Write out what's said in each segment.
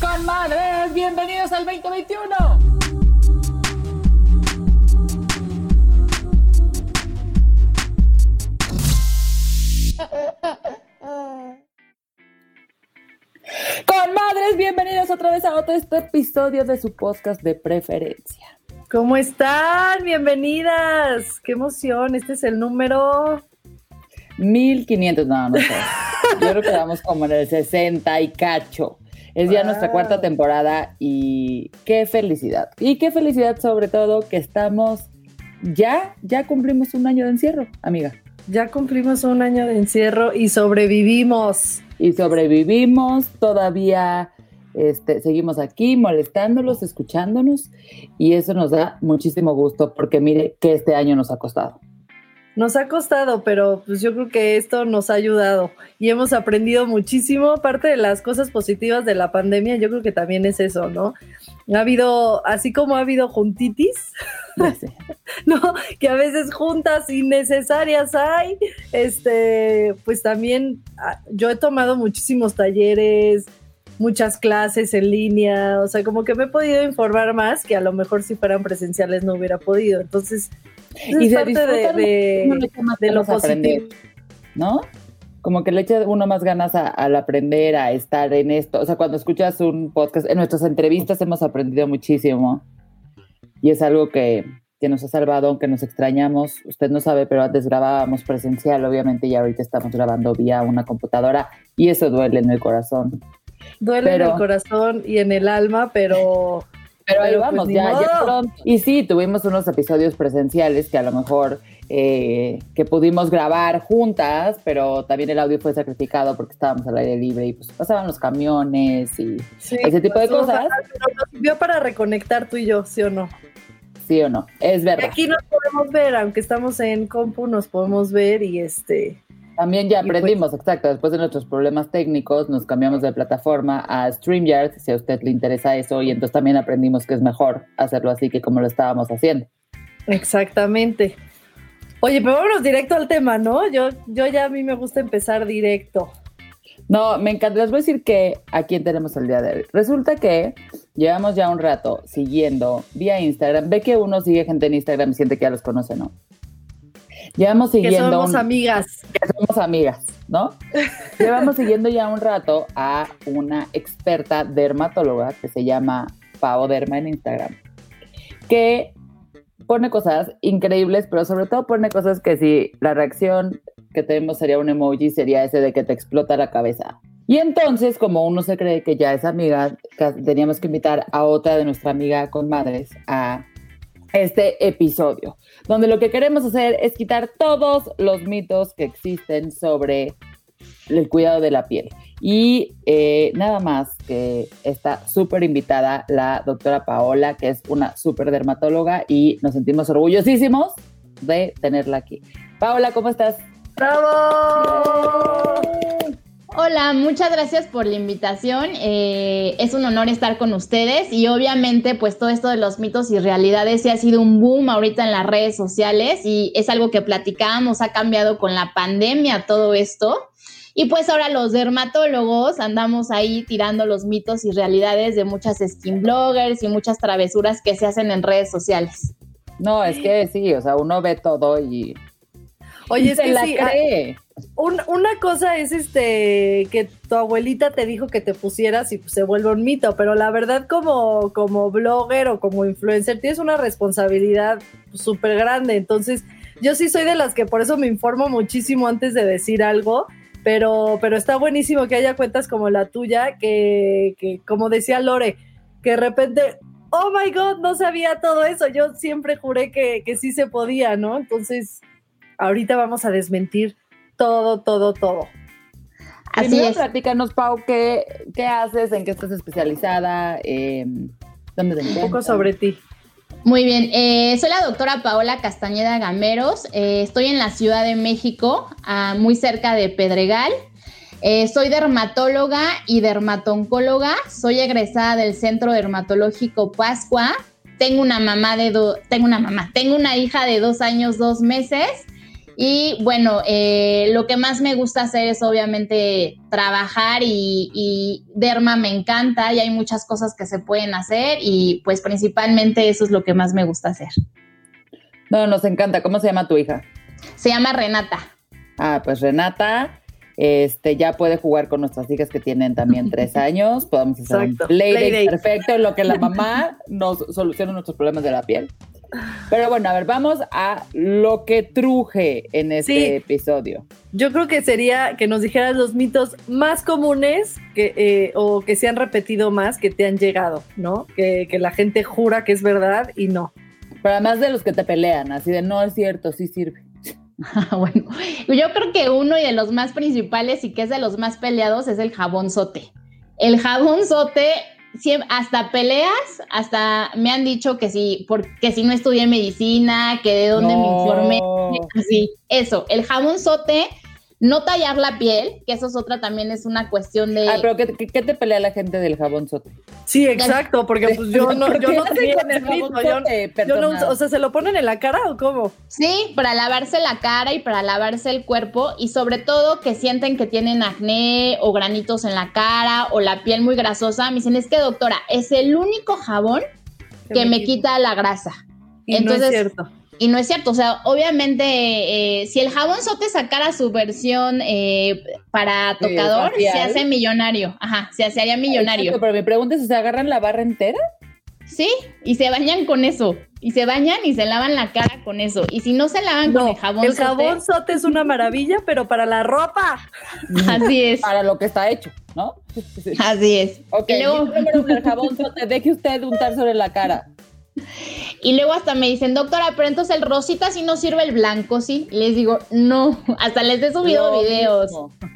Comadres, bienvenidos al 2021. Comadres, bienvenidos otra vez a otro este episodio de su podcast de preferencia. ¿Cómo están? Bienvenidas. Qué emoción. Este es el número 1500, no, no sé. Yo creo que vamos como en el 60 y cacho. Es ya nuestra cuarta temporada y qué felicidad. Y qué felicidad sobre todo que estamos ya, ya cumplimos un año de encierro, amiga. Ya cumplimos un año de encierro y sobrevivimos. Y sobrevivimos, todavía este, seguimos aquí molestándolos, escuchándonos y eso nos da muchísimo gusto porque mire que este año nos ha costado. Nos ha costado, pero pues yo creo que esto nos ha ayudado y hemos aprendido muchísimo. Parte de las cosas positivas de la pandemia, yo creo que también es eso, ¿no? Ha habido, así como ha habido juntitis, ¿no? Que a veces juntas innecesarias hay, este, pues también ah, yo he tomado muchísimos talleres, muchas clases en línea, o sea, como que me he podido informar más que a lo mejor si fueran presenciales no hubiera podido. Entonces, y se parte de, de, lo positivo. ¿No? Como que le echa uno más ganas al aprender, a estar en esto. O sea, cuando escuchas un podcast, en nuestras entrevistas hemos aprendido muchísimo. Y es algo que, que nos ha salvado, aunque nos extrañamos. Usted no sabe, pero antes grabábamos presencial, obviamente, y ahorita estamos grabando vía una computadora. Y eso duele en el corazón. Duele en el corazón y en el alma, pero pero ahí pues, vamos, ya, ya pronto. Y sí, tuvimos unos episodios presenciales que a lo mejor eh, que pudimos grabar juntas, pero también el audio fue sacrificado porque estábamos al aire libre y pues pasaban los camiones y ese tipo de cosas. nos sirvió para reconectar tú y yo, ¿sí o no? Sí o no, es verdad. aquí nos podemos ver, aunque estamos en compu, nos podemos ver y este también ya pues aprendimos, exacto, después de nuestros problemas técnicos nos cambiamos de plataforma a StreamYard, si a usted le interesa eso, y entonces también aprendimos que es mejor hacerlo así que como lo estábamos haciendo. Exactamente. Oye, pero vámonos directo al tema, ¿no? Yo, yo ya a mí me gusta empezar directo. No, me encanta. Les voy a decir que a quién tenemos el día de hoy. Resulta que llevamos ya un rato siguiendo vía Instagram. Ve que uno sigue gente en Instagram y siente que ya los conoce, ¿no? Llevamos siguiendo. Que somos amigas. Que somos amigas, ¿no? Llevamos siguiendo ya un rato a una experta dermatóloga que se llama Pao Derma en Instagram, que pone cosas increíbles, pero sobre todo pone cosas que si la reacción que tenemos sería un emoji, sería ese de que te explota la cabeza. Y entonces, como uno se cree que ya es amiga, teníamos que invitar a otra de nuestra amiga con madres a este episodio, donde lo que queremos hacer es quitar todos los mitos que existen sobre el cuidado de la piel. Y eh, nada más que está súper invitada la doctora Paola, que es una súper dermatóloga y nos sentimos orgullosísimos de tenerla aquí. Paola, ¿cómo estás? ¡Bravo! Hola, muchas gracias por la invitación. Eh, es un honor estar con ustedes y obviamente pues todo esto de los mitos y realidades sí ha sido un boom ahorita en las redes sociales y es algo que platicábamos, ha cambiado con la pandemia todo esto. Y pues ahora los dermatólogos andamos ahí tirando los mitos y realidades de muchas skin bloggers y muchas travesuras que se hacen en redes sociales. No, es que sí, o sea, uno ve todo y Oye, es que la ah, cree. Una cosa es este que tu abuelita te dijo que te pusieras y pues, se vuelve un mito, pero la verdad como, como blogger o como influencer tienes una responsabilidad súper grande. Entonces, yo sí soy de las que por eso me informo muchísimo antes de decir algo. Pero, pero está buenísimo que haya cuentas como la tuya, que, que como decía Lore, que de repente oh my God, no sabía todo eso. Yo siempre juré que, que sí se podía, ¿no? Entonces, ahorita vamos a desmentir todo, todo, todo. Así Primero, es. platícanos, Pau, ¿qué, ¿qué, haces? ¿En qué estás especializada? Eh, ¿Dónde te Un poco sobre ti. Muy bien, eh, soy la doctora Paola Castañeda Gameros, eh, estoy en la Ciudad de México, ah, muy cerca de Pedregal. Eh, soy dermatóloga y dermatoncóloga, soy egresada del Centro Dermatológico Pascua, tengo una mamá de tengo una mamá, tengo una hija de dos años, dos meses y bueno, eh, lo que más me gusta hacer es obviamente trabajar y, Derma me encanta y hay muchas cosas que se pueden hacer y pues principalmente eso es lo que más me gusta hacer. No, nos encanta. ¿Cómo se llama tu hija? Se llama Renata. Ah, pues Renata este, ya puede jugar con nuestras hijas que tienen también tres años. Podemos hacer un play, perfecto en lo que la mamá nos soluciona nuestros problemas de la piel. Pero bueno, a ver, vamos a lo que truje en este episodio. Yo creo que sería que nos dijeras los mitos más comunes que, eh, o que se han repetido más que te han llegado, ¿no? Que, la gente jura que es verdad y no. Pero además de los que te pelean, así de no es cierto, sí sirve. bueno, yo creo que uno y de los más principales y que es de los más peleados es el jabón sote. El jabón sote hasta peleas, hasta me han dicho que si, porque si no estudié medicina, que de dónde me informé, así, eso, el jabón sote no tallar la piel, que eso es otra también es una cuestión de. Ah, pero ¿qué, qué, te pelea la gente del jabón sote? Sí, exacto, porque pues yo no, yo no tenía el jabón sote, yo, no, o sea, ¿se lo ponen en la cara o cómo? Sí, para lavarse la cara y para lavarse el cuerpo, y sobre todo que sienten que tienen acné o granitos en la cara o la piel muy grasosa. Me dicen, es que doctora, es el único jabón que, me, quita. la grasa. Y Entonces, no es cierto y no es cierto, o sea, obviamente, eh, si el jabón sote sacara su versión eh, para tocador, se hace millonario. Ajá, se haría millonario. pero mi pregunta es, ¿se agarran la barra entera? Sí, y se bañan con eso. Y se bañan y se lavan la cara con eso. Y si no se lavan con el jabón sote. El jabón sote es una maravilla, pero para la ropa. Así es. Para lo que está hecho, ¿no? Así es. Ok, y luego... el jabón sote, deje usted untar sobre la cara. Y luego hasta me dicen, doctora, pero entonces el rosita sí no sirve el blanco, ¿sí? Y les digo, no, hasta les he subido videos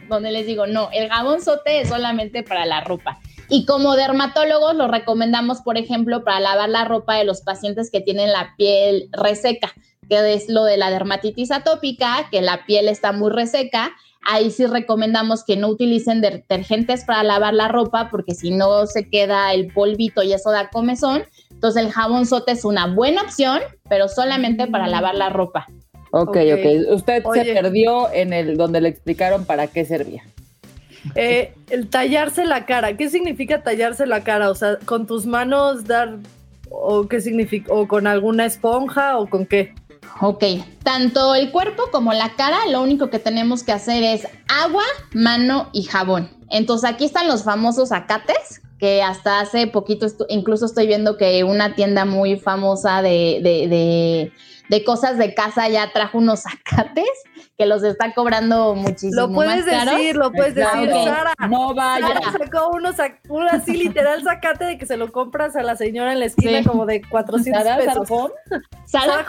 donde les digo, no, el jabón sote es solamente para la ropa. Y como dermatólogos lo recomendamos, por ejemplo, para lavar la ropa de los pacientes que tienen la piel reseca, que es lo de la dermatitis atópica, que la piel está muy reseca. Ahí sí recomendamos que no utilicen detergentes para lavar la ropa porque si no se queda el polvito y eso da comezón. Entonces el jabón sote es una buena opción, pero solamente para lavar la ropa. Ok, ok. Usted se perdió en el donde le explicaron para qué servía. Eh, el tallarse la cara, ¿qué significa tallarse la cara? O sea, con tus manos dar, o qué significa, o con alguna esponja, o con qué. Ok, tanto el cuerpo como la cara, lo único que tenemos que hacer es agua, mano y jabón. Entonces aquí están los famosos acates, que hasta hace poquito, incluso estoy viendo que una tienda muy famosa de, de, de, cosas de casa ya trajo unos zacates que los está cobrando muchísimo Lo puedes decir, lo puedes decir, Sara. No vaya. Sara sacó unos, un así literal zacate de que se lo compras a la señora en la esquina como de 400 pesos. ¿Sara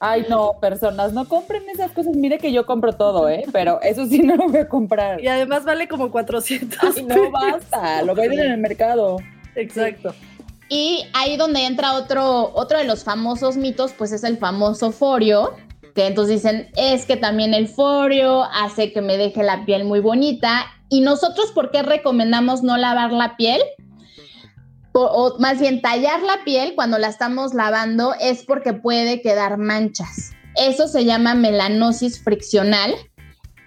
Ay, no, personas, no compren esas cosas. Mire que yo compro todo, ¿eh? Pero eso sí no lo voy a comprar. Y además vale como 400 Ay, no basta, lo venden en el mercado. Exacto. Y ahí donde entra otro, otro de los famosos mitos, pues es el famoso forio, que entonces dicen, es que también el forio hace que me deje la piel muy bonita. Y nosotros, ¿por qué recomendamos no lavar la piel? O, más bien tallar la piel cuando la estamos lavando es porque puede quedar manchas. Eso se llama melanosis friccional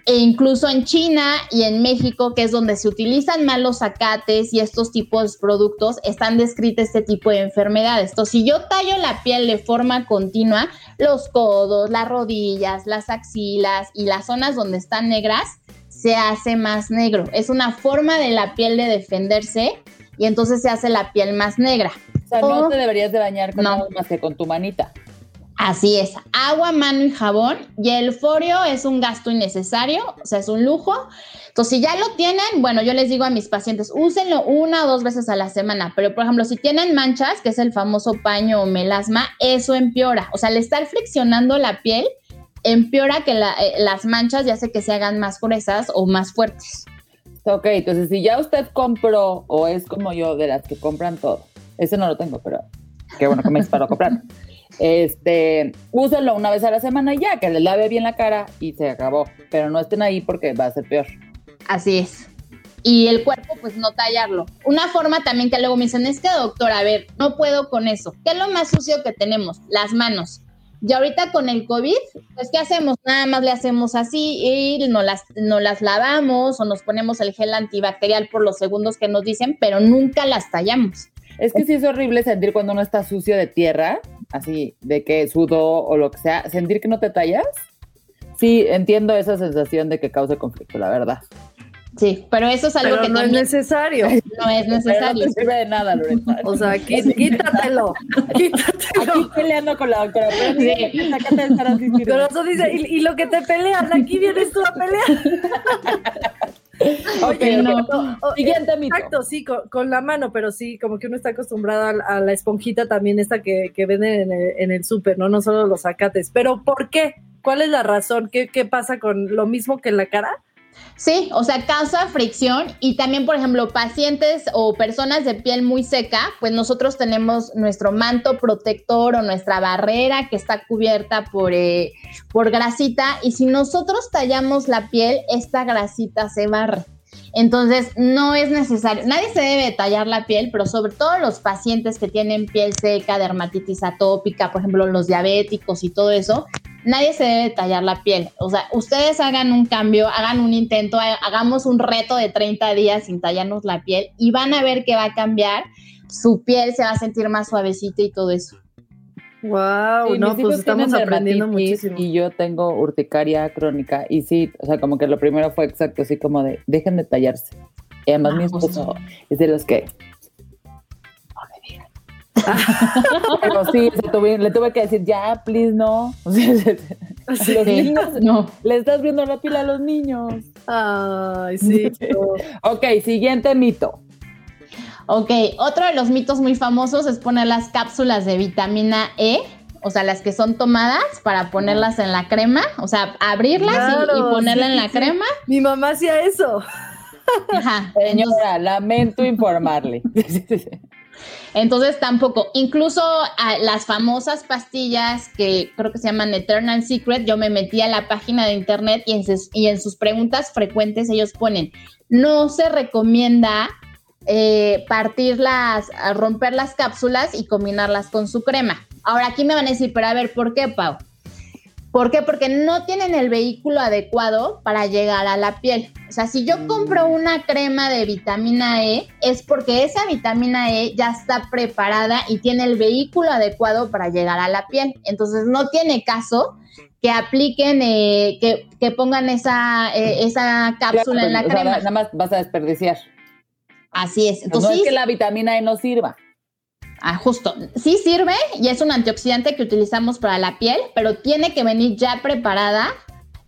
e incluso en China y en México, que es donde se utilizan más los acates y estos tipos de productos, están descritas este tipo de enfermedades. Entonces, si yo tallo la piel de forma continua, los codos, las rodillas, las axilas y las zonas donde están negras, se hace más negro. Es una forma de la piel de defenderse y entonces se hace la piel más negra. O sea, no te deberías de bañar con más que con tu manita. Así es, agua, mano y jabón. Y el folio es un gasto innecesario, o sea, es un lujo. Entonces, si ya lo tienen, bueno, yo les digo a mis pacientes, úsenlo una o dos veces a la semana. Pero, por ejemplo, si tienen manchas, que es el famoso paño o melasma, eso empeora. O sea, al estar friccionando la piel, empeora que eh, las manchas ya sé que se hagan más gruesas o más fuertes. Ok, entonces si ya usted compró o es como yo de las que compran todo, ese no lo tengo, pero qué bueno que me disparó a comprar. Este, úsenlo una vez a la semana y ya, que le lave bien la cara y se acabó. Pero no estén ahí porque va a ser peor. Así es. Y el cuerpo, pues no tallarlo. Una forma también que luego me dicen es que, doctor, a ver, no puedo con eso. ¿Qué es lo más sucio que tenemos? Las manos. Y ahorita con el COVID, pues ¿qué hacemos? Nada más le hacemos así y nos las, nos las lavamos o nos ponemos el gel antibacterial por los segundos que nos dicen, pero nunca las tallamos. Es que sí es horrible sentir cuando uno está sucio de tierra, así, de que sudo o lo que sea, sentir que no te tallas. Sí, entiendo esa sensación de que cause conflicto, la verdad. Sí, pero eso es algo que no es necesario. No es necesario. no sirve de nada, Lorena. O sea, quítatelo. quítatelo. Aquí peleando con la doctora. Pero, sí. pero eso dice, y, lo que te pelean, aquí vienes tú a pelear. ok, no. Siguiente mito. Exacto, sí, con, la mano, pero sí, como que uno está acostumbrado a, la esponjita también esta que, que venden en el, en el súper, ¿no? No solo los acates. Pero ¿por qué? ¿Cuál es la razón? ¿Qué, ¿Qué pasa con lo mismo que en la cara? Sí, o sea, causa fricción y también, por ejemplo, pacientes o personas de piel muy seca, pues nosotros tenemos nuestro manto protector o nuestra barrera que está cubierta por, eh, por grasita y si nosotros tallamos la piel, esta grasita se barre. Entonces, no es necesario, nadie se debe tallar la piel, pero sobre todo los pacientes que tienen piel seca, dermatitis atópica, por ejemplo, los diabéticos y todo eso, nadie se debe tallar la piel. O sea, ustedes hagan un cambio, hagan un intento, hagamos un reto de 30 días sin tallarnos la piel y van a ver que va a cambiar. Su piel se va a sentir más suavecita y todo eso. Wow, no, pues estamos aprendiendo muchísimo. Y yo tengo urticaria crónica y sí, o sea, como que lo primero fue exacto, así como de, dejen de tallarse. Y además mi esposo es de los que, Pero sí, le tuve que decir, ya, please, no. los niños, no. Le estás viendo la pila a los niños. Ay, sí. ok, siguiente mito. Ok, otro de los mitos muy famosos es poner las cápsulas de vitamina E, o sea, las que son tomadas para ponerlas en la crema, o sea, abrirlas y, ponerla en la crema. Mi mamá hacía eso. Ajá, Señora, lamento informarle. Entonces tampoco, incluso las famosas pastillas que creo que se llaman Eternal Secret, yo me metí a la página de internet y en, sus, preguntas frecuentes ellos ponen, no se recomienda eh, partirlas, romper las cápsulas y combinarlas con su crema. Ahora aquí me van a decir, pero a ver, ¿por qué, Pau? ¿Por qué? Porque no tienen el vehículo adecuado para llegar a la piel. O sea, si yo compro una crema de vitamina E, es porque esa vitamina E ya está preparada y tiene el vehículo adecuado para llegar a la piel. Entonces, no tiene caso que apliquen, eh, que, pongan esa, eh, esa cápsula en la crema. nada más vas a desperdiciar. Así es. Entonces, no es que la vitamina E no sirva. Ah, justo. Sí sirve y es un antioxidante que utilizamos para la piel, pero tiene que venir ya preparada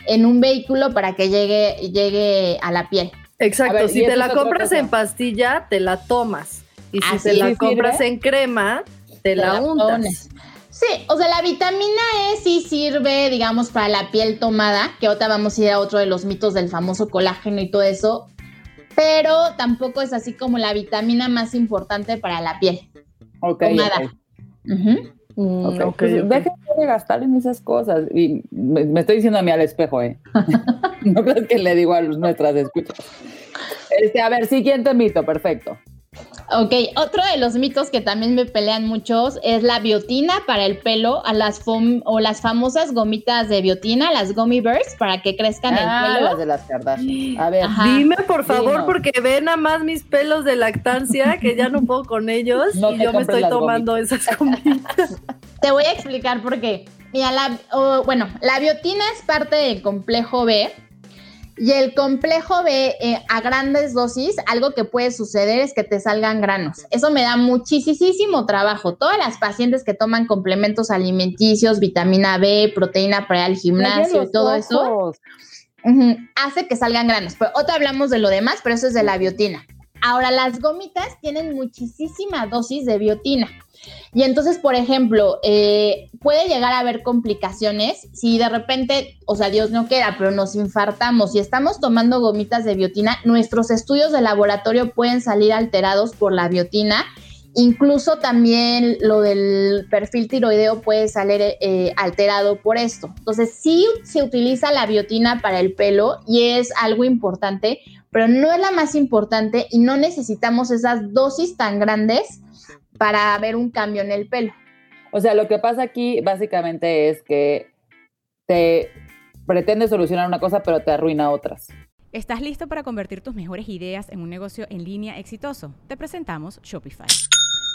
en un vehículo para que llegue, llegue a la piel. Exacto. si te la compras en pastilla, te la tomas. Y si te la compras en crema, te, la, untas. Sí, o sea, la vitamina E sí sirve, digamos, para la piel tomada, que ahora vamos a ir a otro de los mitos del famoso colágeno y todo eso, pero tampoco es así como la vitamina más importante para la piel. Ok. Mm, pues dejen de gastar en esas cosas. Y me, estoy diciendo a mí al espejo, ¿eh? no crees que le digo a nuestras escuchas. Este, a ver, siguiente mito, perfecto. Ok, otro de los mitos que también me pelean muchos es la biotina para el pelo, a las o las famosas gomitas de biotina, las gummy bears, para que crezcan el ah, pelo. las de las Kardashian. A ver, dime por favor, porque ven a más mis pelos de lactancia que ya no puedo con ellos y yo me estoy tomando esas gomitas. Te voy a explicar por qué. Mira, la, bueno, la biotina es parte del complejo B Y el complejo B eh, a grandes dosis, algo que puede suceder es que te salgan granos. Eso me da muchísimo trabajo. Todas las pacientes que toman complementos alimenticios, vitamina B, proteína para el gimnasio y todo eso, hace que salgan granos. Pero otra hablamos de lo demás, pero eso es de la biotina. Ahora, las gomitas tienen muchísima dosis de biotina. Y entonces, por ejemplo, eh, puede llegar a haber complicaciones si de repente, o sea, Dios no quiera, pero nos infartamos y estamos tomando gomitas de biotina, nuestros estudios de laboratorio pueden salir alterados por la biotina. Incluso también lo del perfil tiroideo puede salir eh, alterado por esto. Entonces, sí se utiliza la biotina para el pelo y es algo importante, pero no es la más importante y no necesitamos esas dosis tan grandes para ver un cambio en el pelo. O sea, lo que pasa aquí básicamente es que te pretende solucionar una cosa, pero te arruina otras. ¿Estás listo para convertir tus mejores ideas en un negocio en línea exitoso? Te presentamos Shopify.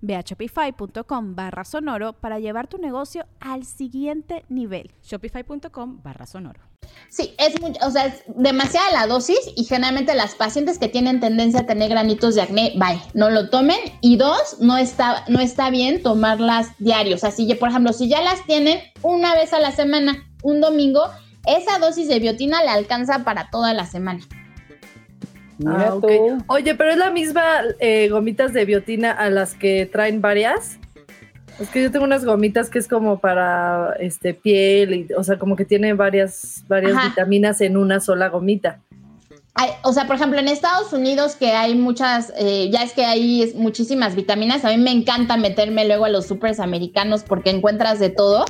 Ve a shopify.com barra sonoro para llevar tu negocio al siguiente nivel. Shopify.com barra sonoro. Sí, es, o sea, es demasiada la dosis y generalmente las pacientes que tienen tendencia a tener granitos de acné, bye, no lo tomen. Y dos, no está, no está bien tomarlas diarios. Así que, por ejemplo, si ya las tienen una vez a la semana, un domingo, esa dosis de biotina le alcanza para toda la semana. Ah, Oye, pero es la misma eh, gomitas de biotina a las que traen varias. Es que yo tengo unas gomitas que es como para este piel, y, o sea, como que tiene varias, varias vitaminas en una sola gomita. o sea, por ejemplo, en Estados Unidos que hay muchas, eh, ya es que hay muchísimas vitaminas, a mí me encanta meterme luego a los supers americanos porque encuentras de todo,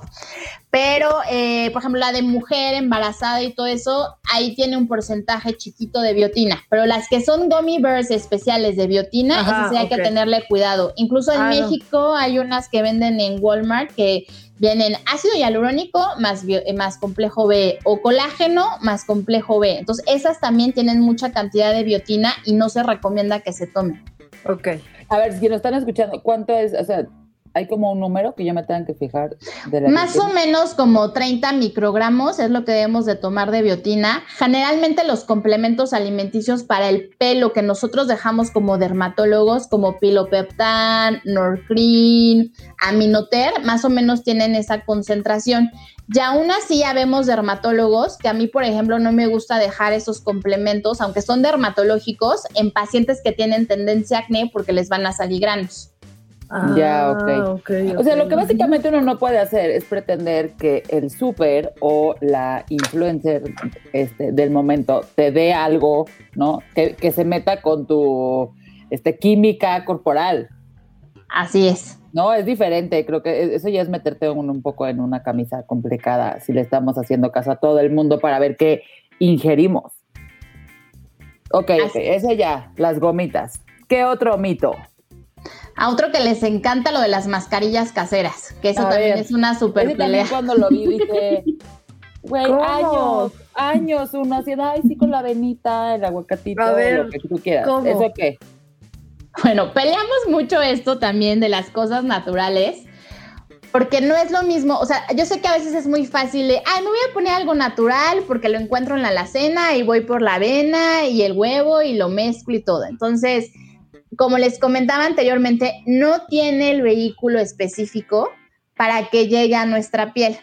pero, eh, por ejemplo, la de mujer embarazada y todo eso, ahí tiene un porcentaje chiquito de biotina. Pero las que son gummy bears especiales de biotina, esas sí hay que tenerle cuidado. Incluso en ah, México hay unas que venden en Walmart que vienen ácido hialurónico más, eh, más complejo B o colágeno más complejo B. Entonces, esas también tienen mucha cantidad de biotina y no se recomienda que se tomen. Ok. A ver, si nos están escuchando, ¿cuánto es? O sea, hay como un número que yo me tenga que fijar. De Más o menos como 30 microgramos es lo que debemos de tomar de biotina. Generalmente los complementos alimenticios para el pelo que nosotros dejamos como dermatólogos, como pilopeptan, norcrin, aminoter, más o menos tienen esa concentración. Y aún así ya vemos dermatólogos que a mí, por ejemplo, no me gusta dejar esos complementos, aunque son dermatológicos, en pacientes que tienen tendencia a acné porque les van a salir granos ya, ah, okay. O sea, lo que básicamente uno no puede hacer es pretender que el súper o la influencer este, del momento te dé algo, ¿no? Que, que, se meta con tu este, química corporal. Así es. No, es diferente. Creo que eso ya es meterte un, un poco en una camisa complicada si le estamos haciendo caso a todo el mundo para ver qué ingerimos. Ok, okay, ese ya, las gomitas. ¿Qué otro mito? A otro que les encanta lo de las mascarillas caseras, que eso también es una super pelea. cuando lo vi dije, güey, años, años uno haciendo, ay, sí, con la venita, el aguacatito, lo que tú quieras. ¿Eso qué? Bueno, peleamos mucho esto también de las cosas naturales, porque no es lo mismo, o sea, yo sé que a veces es muy fácil de, ay, me voy a poner algo natural porque lo encuentro en la alacena y voy por la avena y el huevo y lo mezclo y todo. Entonces, como les comentaba anteriormente, no tiene el vehículo específico para que llegue a nuestra piel.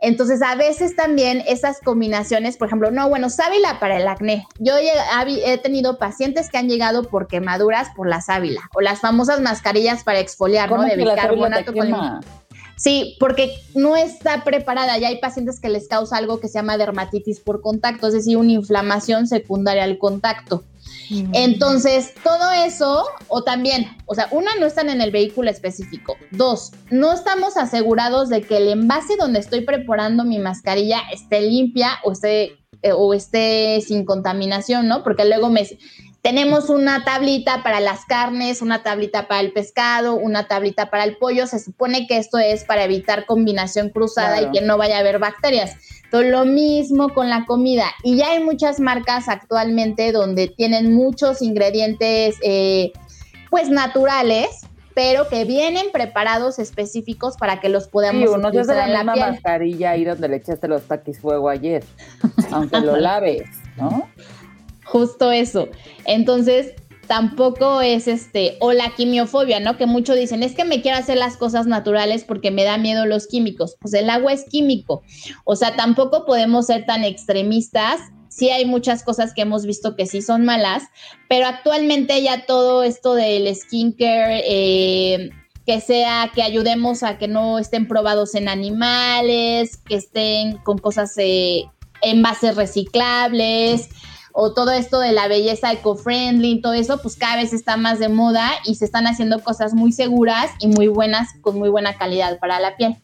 Entonces, a veces también esas combinaciones, por ejemplo, no, bueno, sábila para el acné. Yo he tenido pacientes que han llegado por quemaduras por la sábila o las famosas mascarillas para exfoliar, ¿no? De bicarbonato con Sí, porque no está preparada. Ya hay pacientes que les causa algo que se llama dermatitis por contacto, es decir, una inflamación secundaria al contacto. Mm. Entonces, todo eso, o también, o sea, una, no están en el vehículo específico. Dos, no estamos asegurados de que el envase donde estoy preparando mi mascarilla esté limpia o esté, eh, o esté sin contaminación, ¿no? Porque luego me tenemos una tablita para las carnes, una tablita para el pescado, una tablita para el pollo. Se supone que esto es para evitar combinación cruzada y que no vaya a haber bacterias. Lo mismo con la comida. Y ya hay muchas marcas actualmente donde tienen muchos ingredientes, eh, pues naturales, pero que vienen preparados específicos para que los podamos sí, uno utilizar la, misma mascarilla ahí donde le echaste los taquis fuego ayer, aunque lo laves, ¿no? Justo eso. Entonces, tampoco es este, o la quimiofobia, ¿no? Que muchos dicen, es que me quiero hacer las cosas naturales porque me da miedo los químicos. Pues el agua es químico. O sea, tampoco podemos ser tan extremistas. Sí hay muchas cosas que hemos visto que sí son malas, pero actualmente ya todo esto del skincare, eh, que sea que ayudemos a que no estén probados en animales, que estén con cosas, eh, envases reciclables, o todo esto de la belleza eco-friendly, todo eso, pues cada vez está más de moda y se están haciendo cosas muy seguras y muy buenas, con muy buena calidad para la piel.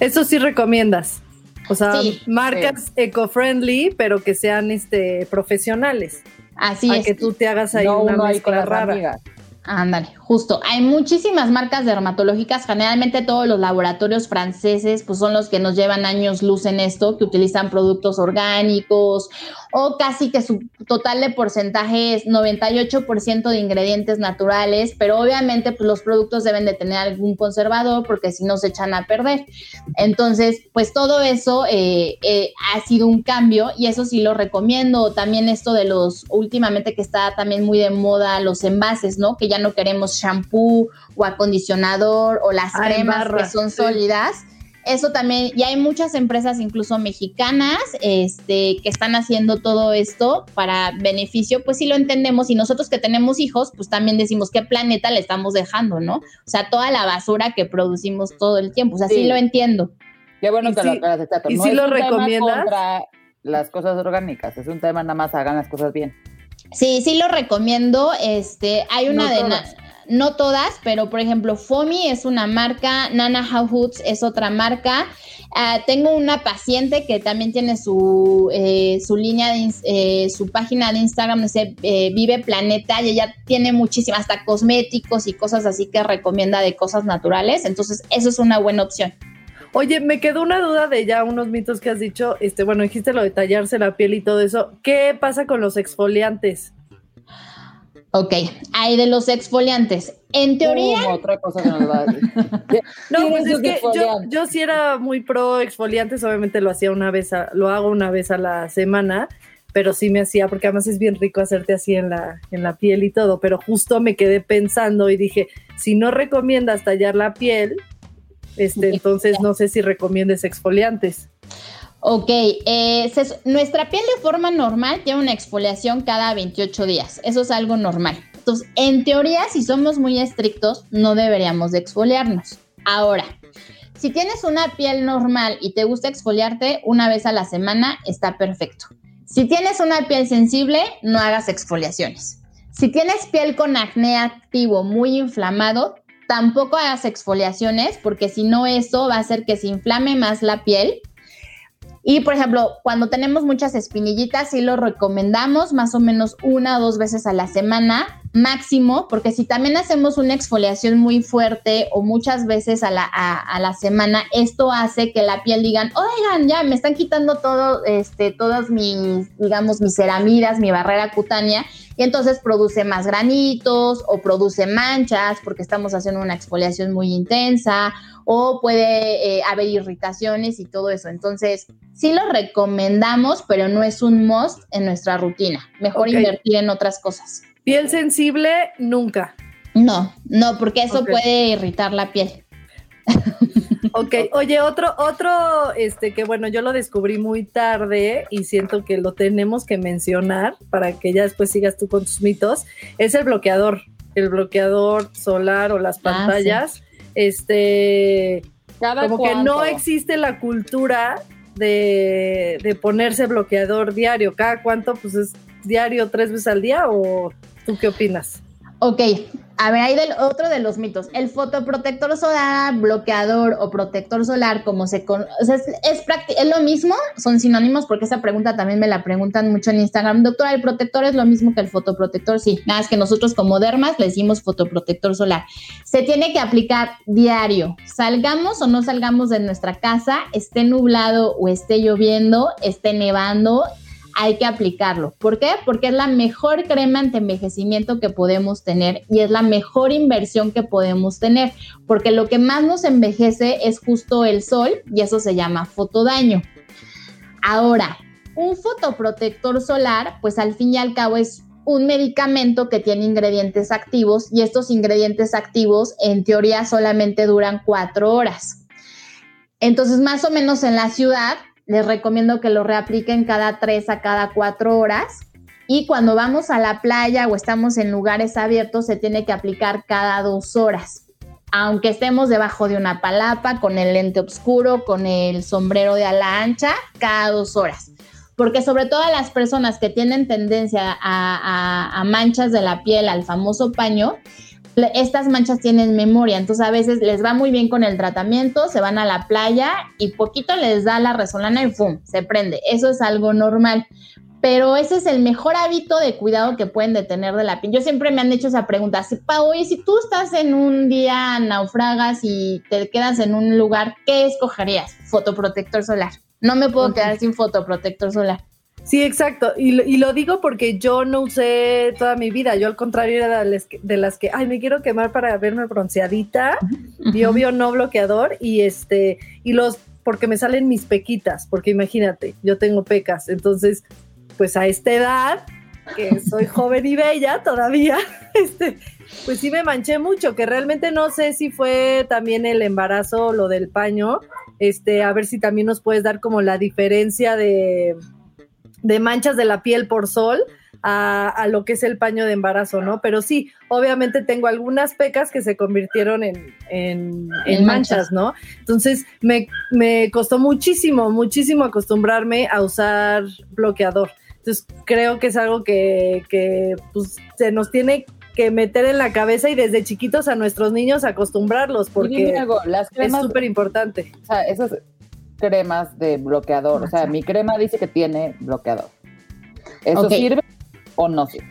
Eso sí recomiendas. O sea, marcas eco-friendly, pero que sean este profesionales. Así es. que tú te hagas ahí una mezcla rara. Ándale, justo. Hay muchísimas marcas dermatológicas. Generalmente todos los laboratorios franceses pues son los que nos llevan años luz en esto, que utilizan productos orgánicos o casi que su total de porcentaje es 98% de ingredientes naturales, pero obviamente pues, los productos deben de tener algún conservador porque si no se echan a perder. Entonces, pues todo eso eh, eh, ha sido un cambio y eso sí lo recomiendo. También esto de los, últimamente que está también muy de moda los envases, ¿no? Que ya no queremos shampoo o acondicionador o las cremas que son sólidas eso también, y hay muchas empresas, incluso mexicanas, este, que están haciendo todo esto para beneficio, pues sí lo entendemos, y nosotros que tenemos hijos, pues también decimos qué planeta le estamos dejando, ¿no? O sea, toda la basura que producimos todo el tiempo, o sea, sí, lo entiendo. Qué bueno que lo aclaras, ¿Y no si lo recomiendas? contra las cosas orgánicas, es un tema nada más hagan las cosas bien. Sí, sí lo recomiendo. Este, hay una de no todas, pero por ejemplo, Fomi es una marca, Nana How Hoods es otra marca. Ah, tengo una paciente que también tiene su, eh, su línea, de, eh, su página de Instagram, dice eh, Vive Planeta, y ella tiene muchísimas, hasta cosméticos y cosas así que recomienda de cosas naturales. Entonces, eso es una buena opción. Oye, me quedó una duda de ya unos mitos que has dicho. Este, bueno, dijiste lo de tallarse la piel y todo eso. ¿Qué pasa con los exfoliantes? Ok, hay de los exfoliantes. En teoría. otra cosa que nos va a decir. no, pues es que yo, yo, sí era muy pro exfoliantes, obviamente lo hacía una vez, a, lo hago una vez a la semana, pero sí me hacía, porque además es bien rico hacerte así en la, en la piel y todo, pero justo me quedé pensando y dije, si no recomiendas tallar la piel, este, entonces no sé si recomiendes exfoliantes. Ok, eh, nuestra piel de forma normal tiene una exfoliación cada 28 días, eso es algo normal. Entonces, en teoría, si somos muy estrictos, no deberíamos de exfoliarnos. Ahora, si tienes una piel normal y te gusta exfoliarte una vez a la semana, está perfecto. Si tienes una piel sensible, no hagas exfoliaciones. Si tienes piel con acné activo muy inflamado, tampoco hagas exfoliaciones porque si no eso va a hacer que se inflame más la piel y por ejemplo, cuando tenemos muchas espinillitas, sí lo recomendamos más o menos una o dos veces a la semana máximo, porque si también hacemos una exfoliación muy fuerte o muchas veces a la, a, la semana, esto hace que la piel digan, oigan, ya me están quitando todo, este, todas mis, digamos, mis ceramidas, mi barrera cutánea, y entonces produce más granitos o produce manchas porque estamos haciendo una exfoliación muy intensa o puede eh, haber irritaciones y todo eso. Entonces, sí lo recomendamos, pero no es un must en nuestra rutina. Mejor invertir en otras cosas. Piel sensible, nunca. No, no, porque eso puede irritar la piel. ok, oye, otro, otro, este, que bueno, yo lo descubrí muy tarde y siento que lo tenemos que mencionar para que ya después sigas tú con tus mitos, es el bloqueador, el bloqueador solar o las ah, pantallas. Este, como que no existe la cultura de, de, ponerse bloqueador diario. ¿Cada cuánto? Pues es diario tres veces al día o tú qué opinas? Ok, a ver, hay del, otro de los mitos. El fotoprotector solar, bloqueador o protector solar, como se conoce, es, es, es, lo mismo, son sinónimos porque esa pregunta también me la preguntan mucho en Instagram. Doctora, ¿el protector es lo mismo que el fotoprotector? Sí, nada es que nosotros como dermas le decimos fotoprotector solar. Se tiene que aplicar diario, salgamos o no salgamos de nuestra casa, esté nublado o esté lloviendo, esté nevando, hay que aplicarlo. ¿Por qué? Porque es la mejor crema anti-envejecimiento que podemos tener y es la mejor inversión que podemos tener, porque lo que más nos envejece es justo el sol y eso se llama fotodaño. Ahora, un fotoprotector solar, pues al fin y al cabo es un medicamento que tiene ingredientes activos y estos ingredientes activos en teoría solamente duran cuatro horas. Entonces, más o menos en la ciudad, les recomiendo que lo reapliquen cada tres a cada cuatro horas. Y cuando vamos a la playa o estamos en lugares abiertos, se tiene que aplicar cada dos horas. Aunque estemos debajo de una palapa, con el lente oscuro, con el sombrero de ala ancha, cada dos horas. Porque sobre todo las personas que tienen tendencia a, a manchas de la piel, al famoso paño, estas manchas tienen memoria, entonces a veces les va muy bien con el tratamiento, se van a la playa y poquito les da la resolana y ¡pum! se prende. Eso es algo normal. Pero ese es el mejor hábito de cuidado que pueden detener de la piel. Yo siempre me han hecho esa pregunta, si, oye, si tú estás en un día, naufragas y te quedas en un lugar, ¿qué escogerías? Fotoprotector solar. No me puedo quedar sin fotoprotector solar. Sí, exacto. Y, lo digo porque yo no usé toda mi vida. Yo al contrario era de las que, ay, me quiero quemar para verme bronceadita. Y obvio no bloqueador. Y este, y los, porque me salen mis pequitas. Porque imagínate, yo tengo pecas. Entonces, pues a esta edad, que soy joven y bella todavía, este, pues sí me manché mucho. Que realmente no sé si fue también el embarazo o lo del paño. Este, a ver si también nos puedes dar como la diferencia de de manchas de la piel por sol a, lo que es el paño de embarazo, ¿no? Pero sí, obviamente tengo algunas pecas que se convirtieron en, en, manchas, ¿no? Entonces me, me, costó muchísimo, muchísimo acostumbrarme a usar bloqueador. Entonces creo que es algo que, que pues, se nos tiene que meter en la cabeza y desde chiquitos a nuestros niños acostumbrarlos, porque es súper importante. O sea, esas cremas de bloqueador. O sea, mi crema dice que tiene bloqueador. ¿Eso sirve o no sirve?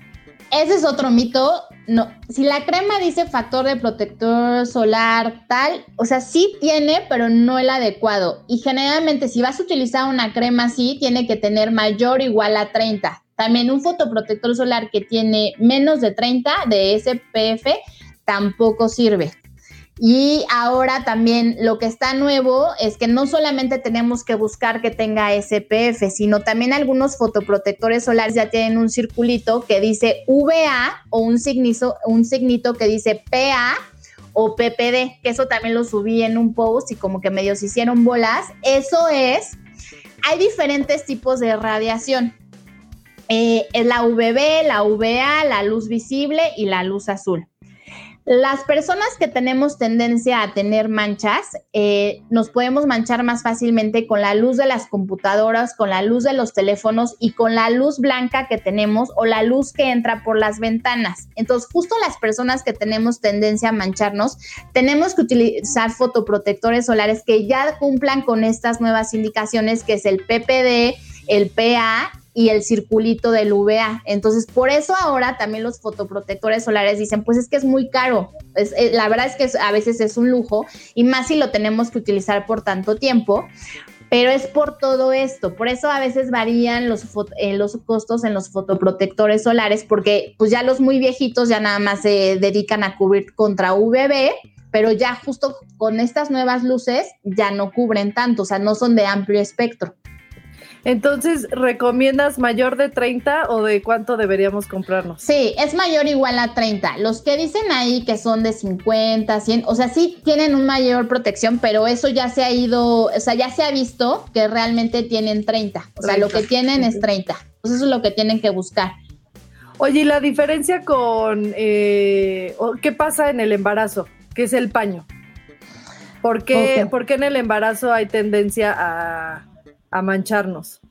Ese es otro mito. No, si la crema dice factor de protector solar tal, o sea, sí tiene, pero no el adecuado. Y generalmente si vas a utilizar una crema así, tiene que tener mayor o igual a 30. También un fotoprotector solar que tiene menos de 30 de SPF tampoco sirve. Y ahora también lo que está nuevo es que no solamente tenemos que buscar que tenga SPF, sino también algunos fotoprotectores solares ya tienen un circulito que dice VA o un, signito, que dice PA o PPD, que eso también lo subí en un post y como que medio se hicieron bolas. Eso es, hay diferentes tipos de radiación. Eh, la UVB, la UVA, la luz visible y la luz azul. Las personas que tenemos tendencia a tener manchas, eh, nos podemos manchar más fácilmente con la luz de las computadoras, con la luz de los teléfonos y con la luz blanca que tenemos o la luz que entra por las ventanas. Entonces, justo las personas que tenemos tendencia a mancharnos, tenemos que utilizar fotoprotectores solares que ya cumplan con estas nuevas indicaciones, que es el PPD, el PA y el circulito del UVA. Entonces, por eso ahora también los fotoprotectores solares dicen, pues es que es muy caro. Eh, la verdad es que a veces es un lujo y más si lo tenemos que utilizar por tanto tiempo. Pero es por todo esto, por eso a veces varían los, eh, los costos en los fotoprotectores solares, porque pues ya los muy viejitos ya nada más se dedican a cubrir contra UVB, pero ya justo con estas nuevas luces ya no cubren tanto, o sea, no son de amplio espectro. Entonces, ¿recomiendas mayor de 30 o de cuánto deberíamos comprarnos? Sí, es mayor igual a 30. Los que dicen ahí que son de 50, 100, o sea, sí tienen una mayor protección, pero eso ya se ha ido, o sea, ya se ha visto que realmente tienen 30. O sea, lo que tienen es 30. Pues eso es lo que tienen que buscar. Oye, ¿y la diferencia con eh, qué pasa en el embarazo? ¿Qué es el paño? ¿Por qué, ¿por qué en el embarazo hay tendencia a, a mancharnos?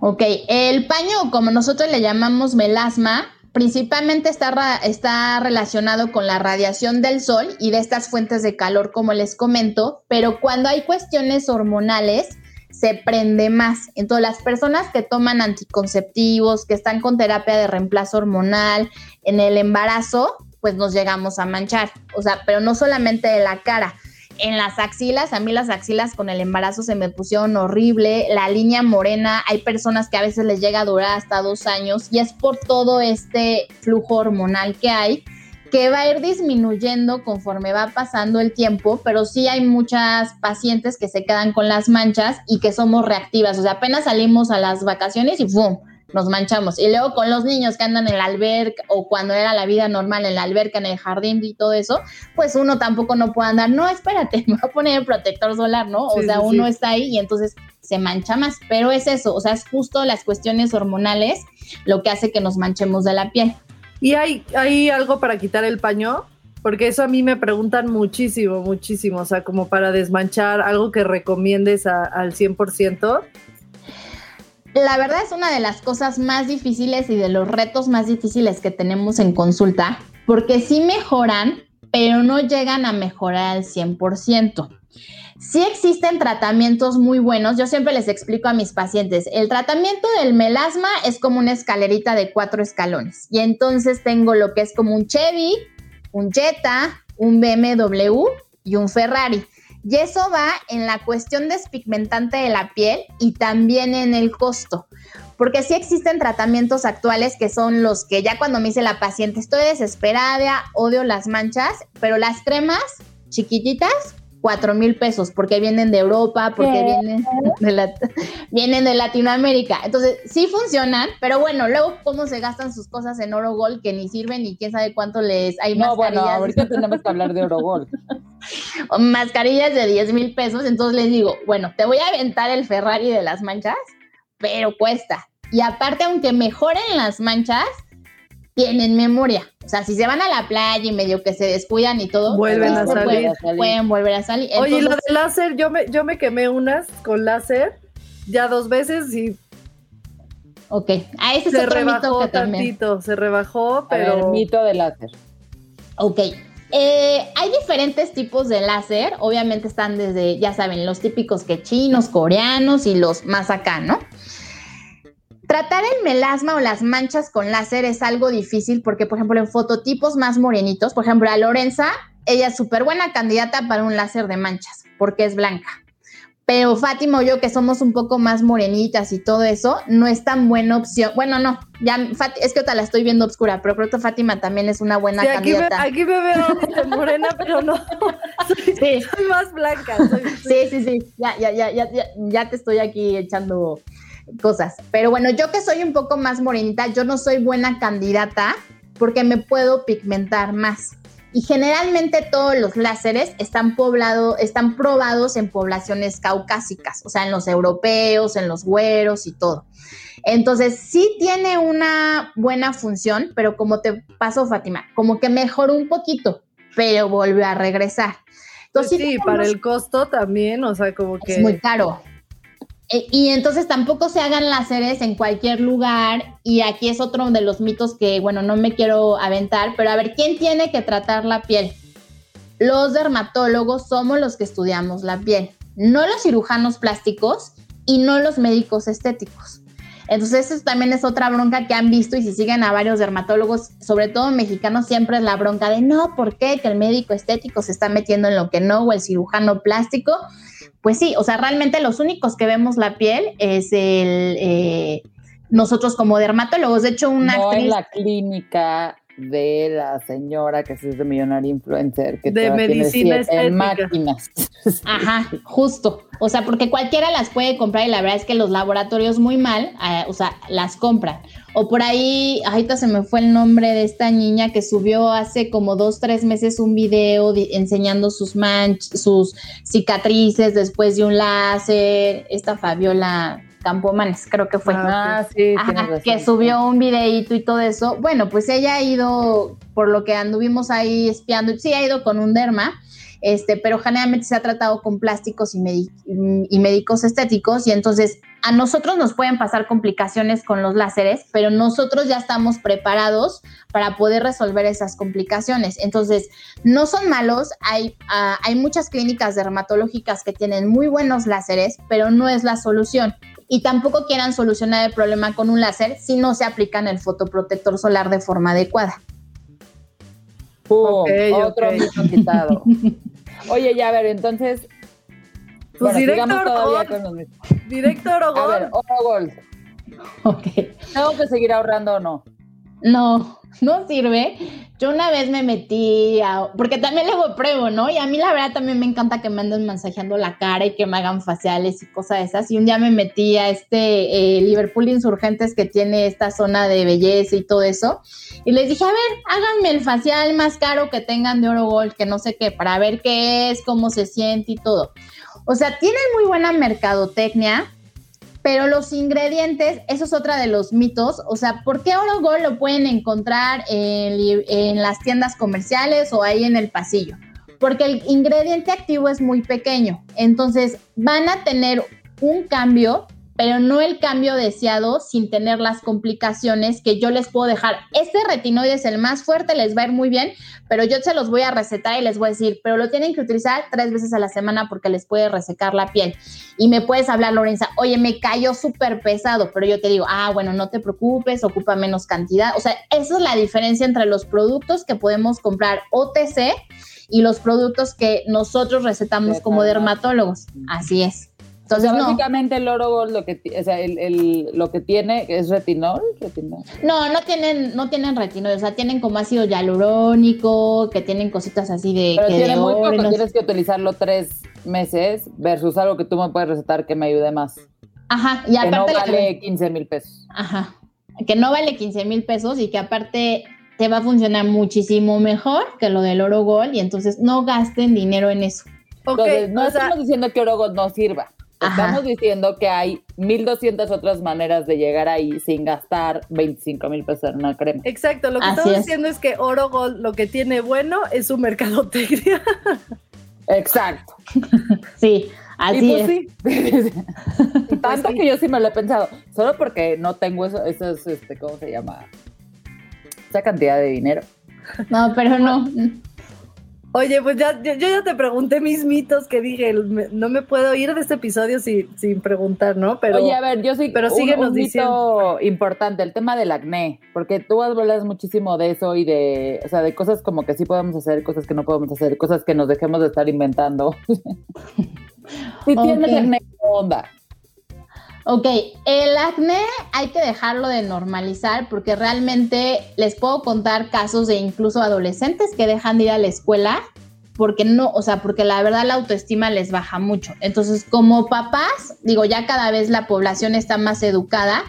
Ok, el paño, como nosotros le llamamos melasma, principalmente está, está relacionado con la radiación del sol y de estas fuentes de calor, como les comento, pero cuando hay cuestiones hormonales, se prende más. Entonces, las personas que toman anticonceptivos, que están con terapia de reemplazo hormonal en el embarazo, pues nos llegamos a manchar. O sea, pero no solamente de la cara, en las axilas, a mí las axilas con el embarazo se me pusieron horrible, la línea morena, hay personas que a veces les llega a durar hasta dos años y es por todo este flujo hormonal que hay que va a ir disminuyendo conforme va pasando el tiempo, pero sí hay muchas pacientes que se quedan con las manchas y que somos reactivas, o sea, apenas salimos a las vacaciones y ¡pum! Nos manchamos. Y luego con los niños que andan en la alberca o cuando era la vida normal en la alberca, en el jardín y todo eso, pues uno tampoco no puede andar, no, espérate, me voy a poner el protector solar, ¿no? o sea, uno está ahí y entonces se mancha más, pero es eso, o sea, es justo las cuestiones hormonales lo que hace que nos manchemos de la piel. ¿Y hay, hay algo para quitar el paño? Porque eso a mí me preguntan muchísimo, muchísimo, o sea, como para desmanchar, algo que recomiendes al 100%. La verdad es una de las cosas más difíciles y de los retos más difíciles que tenemos en consulta, porque sí mejoran, pero no llegan a mejorar al 100%. Sí existen tratamientos muy buenos. Yo siempre les explico a mis pacientes, el tratamiento del melasma es como una escalerita de cuatro escalones. Y entonces tengo lo que es como un Chevy, un Jetta, un BMW y un Ferrari. Y eso va en la cuestión despigmentante de la piel y también en el costo. Porque sí existen tratamientos actuales que son los que ya cuando me dice la paciente, estoy desesperada, odio las manchas, pero las cremas chiquititas, cuatro mil pesos, porque vienen de Europa, porque vienen de, vienen de Latinoamérica. Entonces, sí funcionan, pero bueno, luego cómo se gastan sus cosas en oro gold que ni sirven y quién sabe cuánto les hay no, bueno, ahorita tenemos que hablar de oro gold. Mascarillas de 10 mil pesos, entonces les digo, bueno, te voy a aventar el Ferrari de las manchas, pero cuesta. Y aparte, aunque mejoren las manchas, tienen memoria. O sea, si se van a la playa y medio que se descuidan y todo, vuelven a salir. Pueden, volver a salir. Oye, lo de láser, yo me, yo me quemé unas con láser ya dos veces y Ok, a ese se es otro rebajó mito tantito, se rebajó, pero... el mito del láser. Ok, eh, hay diferentes tipos de láser, obviamente están desde, ya saben, los típicos que chinos, coreanos y los más acá, ¿no? Tratar el melasma o las manchas con láser es algo difícil porque, por ejemplo, en fototipos más morenitos, por ejemplo, a Lorenza, ella es súper buena candidata para un láser de manchas porque es blanca. Pero Fátima o yo, que somos un poco más morenitas y todo eso, no es tan buena opción. Bueno, no, ya es que otra la estoy viendo oscura, pero creo que Fátima también es una buena candidata. aquí me veo morena, pero no. Soy, sí. soy más blanca. Sí, sí, sí. Ya, ya, ya, ya, ya te estoy aquí echando cosas. Pero bueno, yo que soy un poco más morenita, yo no soy buena candidata porque me puedo pigmentar más. Y generalmente todos los láseres están, poblado, están probados en poblaciones caucásicas, o sea, en los europeos, en los güeros y todo. Entonces, sí tiene una buena función, pero como te pasó, Fátima, como que mejoró un poquito, pero volvió a regresar. Entonces, pues sí, para el costo también, o sea, como que... Es muy caro. Eh, y entonces tampoco se hagan láseres en cualquier lugar. Y aquí es otro de los mitos que, bueno, no me quiero aventar, pero a ver, ¿quién tiene que tratar la piel? Los dermatólogos somos los que estudiamos la piel, no los cirujanos plásticos y no los médicos estéticos. Entonces, eso también es otra bronca que han visto y si siguen a varios dermatólogos, sobre todo mexicanos, siempre es la bronca de no, ¿por qué? Que el médico estético se está metiendo en lo que no o el cirujano plástico pues sí, o sea, realmente los únicos que vemos la piel es el eh, nosotros como dermatólogos. De hecho, una no en la clínica de la señora que es de millonaria influencer que de medicina en máquinas. Ajá, justo. O sea, porque cualquiera las puede comprar y la verdad es que los laboratorios muy mal, eh, o sea, las compran. O por ahí, ahorita se me fue el nombre de esta niña que subió hace como dos, tres meses un video enseñando sus manchas, sus cicatrices después de un láser. Esta Fabiola Campomanes, creo que fue. Ah, sí, que subió un videito y todo eso. Bueno, pues ella ha ido, por lo que anduvimos ahí espiando, sí ha ido con un derma este, pero generalmente se ha tratado con plásticos y, y médicos estéticos y entonces a nosotros nos pueden pasar complicaciones con los láseres, pero nosotros ya estamos preparados para poder resolver esas complicaciones. Entonces, no son malos, hay, ah, hay muchas clínicas dermatológicas que tienen muy buenos láseres, pero no es la solución. Y tampoco quieran solucionar el problema con un láser si no se aplican el fotoprotector solar de forma adecuada. otro quitado. Oye, ya a ver, entonces pues directo Orogol. Directo Orogol. A ver, Orogol. Ok. ¿Tengo que seguir ahorrando o no? No, no sirve. Yo una vez me metí a, porque también luego pruebo, ¿no? Y a mí la verdad también me encanta que me anden masajeando la cara y que me hagan faciales y cosas de esas. Y un día me metí a este eh, Liverpool Insurgentes que tiene esta zona de belleza y todo eso. Y les dije, a ver, háganme el facial más caro que tengan de Oro Gold, que no sé qué, para ver qué es, cómo se siente y todo. O sea, tienen muy buena mercadotecnia, pero los ingredientes, eso es otra de los mitos. O sea, ¿por qué Oro Gold lo pueden encontrar en, las tiendas comerciales o ahí en el pasillo? Porque el ingrediente activo es muy pequeño. Entonces, van a tener un cambio pero no el cambio deseado sin tener las complicaciones que yo les puedo dejar. Este retinoide es el más fuerte, les va a ir muy bien, pero yo se los voy a recetar y les voy a decir, pero lo tienen que utilizar tres veces a la semana porque les puede resecar la piel. Y me puedes hablar, Lorenza, oye, me cayó súper pesado, pero yo te digo, ah, bueno, no te preocupes, ocupa menos cantidad. O sea, esa es la diferencia entre los productos que podemos comprar OTC y los productos que nosotros recetamos como dermatólogos. Así es. Entonces, básicamente el oro gold lo que, o sea, el, lo que tiene es retinol, No, no tienen, no tienen retinol, o sea, tienen como ácido hialurónico, que tienen cositas así de. Pero tiene muy poco, tienes que utilizarlo tres meses versus algo que tú me puedes recetar que me ayude más. Ajá, y aparte. Que no vale 15 mil pesos. Ajá, que no vale 15 mil pesos y que aparte te va a funcionar muchísimo mejor que lo del oro gold y entonces no gasten dinero en eso. Okay, no estamos diciendo que oro gold no sirva. Estamos diciendo que hay 1200 otras maneras de llegar ahí sin gastar 25 mil pesos en una crema. Exacto, lo que estamos diciendo es que Oro Gold lo que tiene bueno es su mercadotecnia. Exacto. sí, así pues es. Sí. Tanto que yo sí me lo he pensado, solo porque no tengo eso, eso es, este, ¿cómo se llama? Esa cantidad de dinero. No, pero no. Oye, pues ya, yo, ya te pregunté mis mitos que dije, no me puedo ir de este episodio sin, sin preguntar, ¿no? Pero, Oye, a ver, yo sí, pero un, un mito importante, el tema del acné, porque tú hablas muchísimo de eso y de, o sea, de cosas como que sí podemos hacer, cosas que no podemos hacer, cosas que nos dejemos de estar inventando. si tienes acné, onda? Ok, el acné hay que dejarlo de normalizar porque realmente les puedo contar casos de incluso adolescentes que dejan de ir a la escuela porque no, o sea, porque la verdad la autoestima les baja mucho. Entonces, como papás, digo, ya cada vez la población está más educada,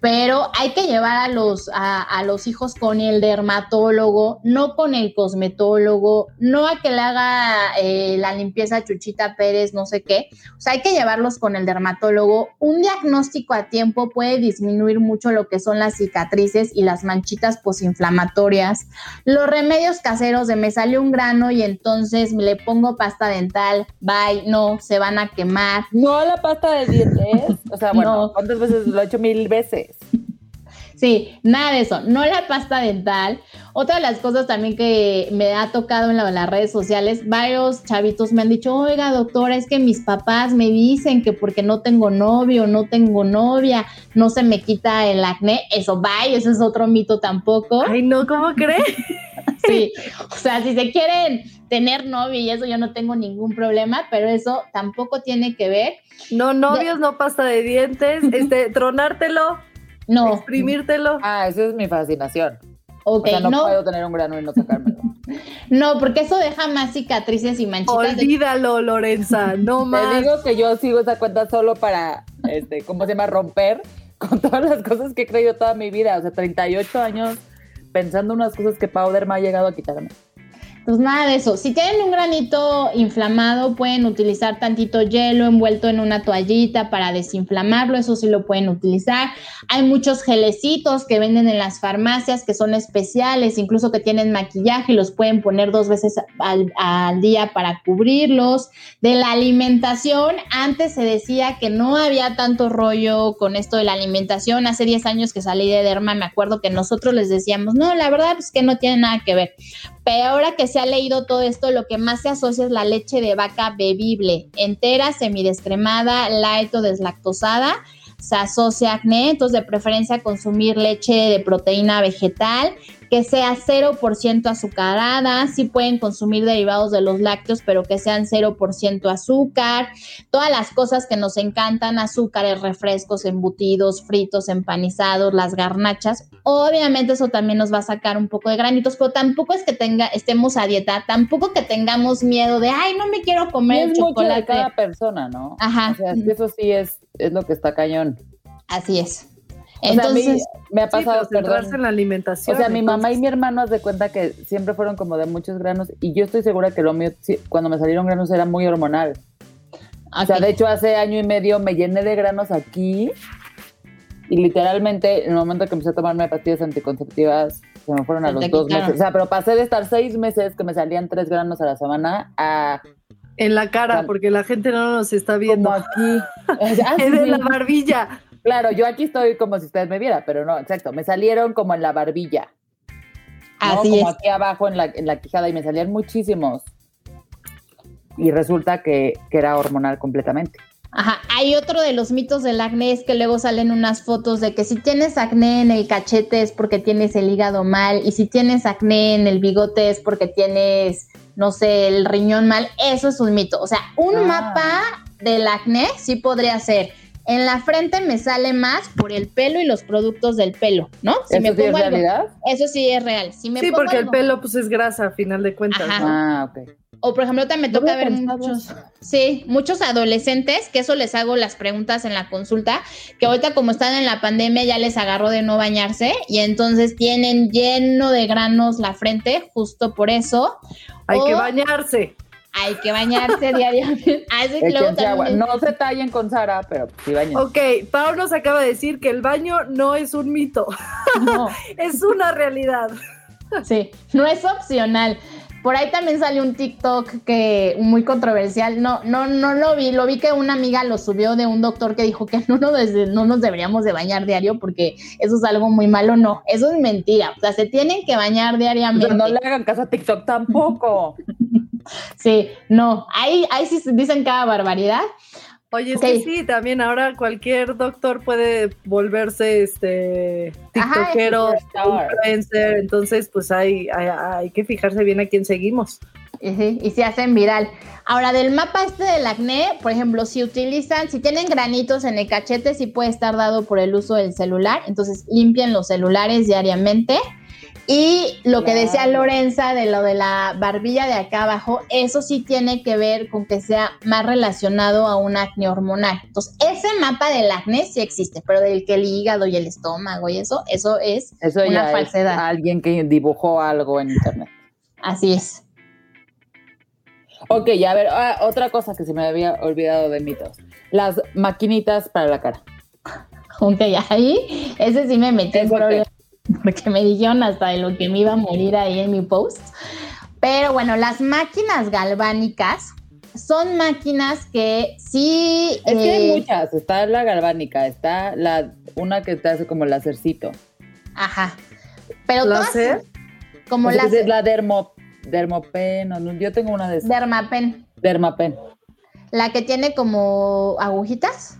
pero hay que llevar a los, a, los hijos con el dermatólogo, no con el cosmetólogo, no a que le haga eh, la limpieza Chuchita Pérez, no sé qué. O sea, hay que llevarlos con el dermatólogo. Un diagnóstico a tiempo puede disminuir mucho lo que son las cicatrices y las manchitas posinflamatorias. Los remedios caseros de me sale un grano y entonces le pongo pasta dental, bye, no, se van a quemar. No la pasta de dientes. O sea, bueno, ¿cuántas veces lo he hecho mil veces? Sí, nada de eso, no la pasta dental. Otra de las cosas también que me ha tocado en, las redes sociales, varios chavitos me han dicho, oiga doctora, es que mis papás me dicen que porque no tengo novio, no tengo novia, no se me quita el acné. Eso, vaya, ese es otro mito tampoco. Ay, no, ¿cómo crees? sí, o sea, si se quieren tener novio y eso yo no tengo ningún problema, pero eso tampoco tiene que ver. No novios, no pasta de dientes, este, tronártelo no. Exprimírtelo. Ah, esa es mi fascinación. Okay, o sea, no, puedo tener un grano y no sacármelo. no, porque eso deja más cicatrices y manchitas. Olvídalo, Lorenza, no más. Te digo que yo sigo esa cuenta solo para, este, ¿cómo se llama? Romper con todas las cosas que he creído toda mi vida. O sea, 38 años pensando unas cosas que Powder me ha llegado a quitarme. Pues nada de eso. Si tienen un granito inflamado, pueden utilizar tantito hielo envuelto en una toallita para desinflamarlo. Eso sí lo pueden utilizar. Hay muchos gelecitos que venden en las farmacias que son especiales, incluso que tienen maquillaje y los pueden poner dos veces al, día para cubrirlos. De la alimentación, antes se decía que no había tanto rollo con esto de la alimentación. Hace 10 años que salí de Derma, me acuerdo que nosotros les decíamos, no, la verdad es que no tiene nada que ver. Pero ahora que se ha leído todo esto, lo que más se asocia es la leche de vaca bebible, entera, semidescremada, light o deslactosada. Se asocia acné, entonces de preferencia consumir leche de proteína vegetal que sea 0% azucarada, sí pueden consumir derivados de los lácteos, pero que sean 0% azúcar, todas las cosas que nos encantan, azúcares, refrescos, embutidos, fritos, empanizados, las garnachas, obviamente eso también nos va a sacar un poco de granitos, pero tampoco es que tenga, estemos a dieta, tampoco que tengamos miedo de, ay, no me quiero comer es chocolate. Mucho de cada persona, ¿no? Ajá. O sea, es que eso sí es, es lo que está cañón. Así es. Entonces, o sea, a mí me ha pasado, sí, perdón. en la alimentación. O sea, mi mamá y mi hermano haz de cuenta que siempre fueron como de muchos granos y yo estoy segura que lo mío, cuando me salieron granos era muy hormonal. Okay. O sea, de hecho hace año y medio me llené de granos aquí y literalmente en el momento que empecé a tomarme pastillas anticonceptivas se me fueron a los dos meses. O sea, pero pasé de estar seis meses que me salían tres granos a la semana a en la cara, porque la gente no nos está viendo. Como aquí. Ah, es de la barbilla. Claro, yo aquí estoy como si ustedes me vieran, pero no, exacto, me salieron como en la barbilla. ¿no? Así como es. aquí abajo en la, en la quijada y me salían muchísimos. Y resulta que, que era hormonal completamente. Ajá, hay otro de los mitos del acné es que luego salen unas fotos de que si tienes acné en el cachete es porque tienes el hígado mal y si tienes acné en el bigote es porque tienes, no sé, el riñón mal. Eso es un mito. O sea, un ah. mapa del acné sí podría ser. En la frente me sale más por el pelo y los productos del pelo, ¿no? Si ¿Eso me pongo sí es algo, realidad? Eso sí es real. Si me sí, pongo porque algo, el pelo pues es grasa a final de cuentas. Ajá. ¿no? Ah, ok. O por ejemplo, también me toca ver muchos, sí, muchos adolescentes, que eso les hago las preguntas en la consulta, que ahorita como están en la pandemia ya les agarró de no bañarse y entonces tienen lleno de granos la frente, justo por eso. Hay o que bañarse. Hay que bañarse diariamente. Échense agua. también- No se tallen con Sara, pero sí bañen. Ok, Pau nos acaba de decir que el baño no es un mito, No, es una realidad. sí, no es opcional. Por ahí también salió un TikTok que muy controversial. No, no, no lo vi. Lo vi que una amiga lo subió de un doctor que dijo que no nos, no nos deberíamos de bañar diario porque eso es algo muy malo. No, eso es mentira. O sea, se tienen que bañar diariamente. sea, no le hagan caso a TikTok tampoco. Sí, no. Ahí, ahí sí dicen cada barbaridad. Oye, es Ok. que sí, también ahora cualquier doctor puede volverse este Ajá, tiktokero, superstar. influencer, entonces pues hay, hay, hay que fijarse bien a quién seguimos. Y, sí, y se hacen viral. Ahora, del mapa este del acné, por ejemplo, si utilizan, si tienen granitos en el cachete, sí puede estar dado por el uso del celular. Entonces, limpien los celulares diariamente. Y lo que decía. Lorenza de lo de la barbilla de acá abajo, eso sí tiene que ver con que sea más relacionado a un acné hormonal. Entonces, ese mapa del acné sí existe, pero del que el hígado y el estómago y eso, eso es Eso una ya falsedad. es alguien que dibujó algo en internet. Así es. Ok, ya a ver, ah, otra cosa que se me había olvidado de mitos. Las maquinitas para la cara. Ok, ahí, ese sí me metí en problemas porque me dijeron hasta de lo que me iba a morir ahí en mi post. Pero bueno, las máquinas galvánicas son máquinas que sí. Es que hay eh, muchas. Está la galvánica, está la una que te hace como lacercito. Ajá. Pero todas ¿Láser? como O sea, las es la dermo, dermopen. no, yo tengo una de esas. Dermapen, Dermapen. la que tiene como agujitas.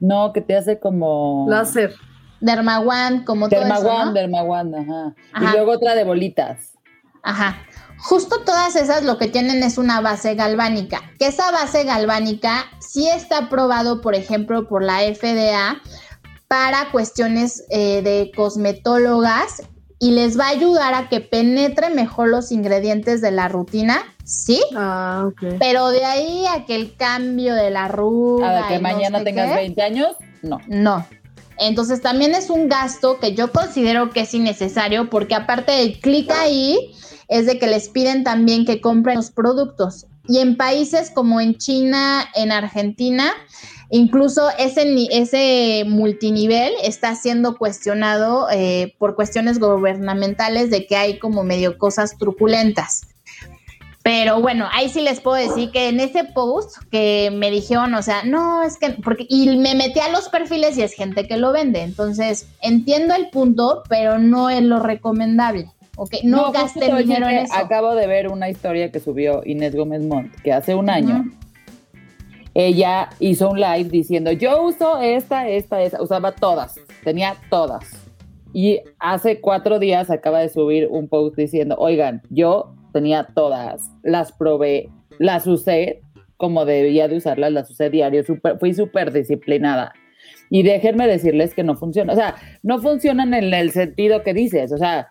No, que te hace como. Láser. Dermawan, como todo eso, Dermawan, ¿no? Dermawan, ajá. Ajá. Y luego otra de bolitas. Ajá. Justo todas esas lo que tienen es una base galvánica, que esa base galvánica sí está aprobado, por ejemplo, por la FDA para cuestiones eh, de cosmetólogas y les va a ayudar a que penetre mejor los ingredientes de la rutina, ¿sí? Ah, ok. Pero de ahí a que el cambio de la arruga A que no mañana sé tengas qué, 20 años, no. no. Entonces también es un gasto que yo considero que es innecesario porque aparte del clic ahí es de que les piden también que compren los productos. Y en países como en China, en Argentina, incluso ese, ese multinivel está siendo cuestionado eh, por cuestiones gubernamentales de que hay como medio cosas truculentas. Pero bueno, ahí sí les puedo decir que en ese post que me dijeron, o sea, no, es que, porque, y me metí a los perfiles y es gente que lo vende. Entonces, entiendo el punto, pero no es lo recomendable. Ok, no, gaste dinero en eso. Acabo de ver una historia que subió Inés Gómez Montt, que hace un año ella hizo un live diciendo, yo uso esta, esta, esta, usaba todas, tenía todas. Y hace cuatro días acaba de subir un post diciendo, oigan, yo tenía todas, las probé, las usé como debía de usarlas, las usé diario, fui súper disciplinada. Y déjenme decirles que no funciona, o sea, no funcionan en el sentido que dices, o sea,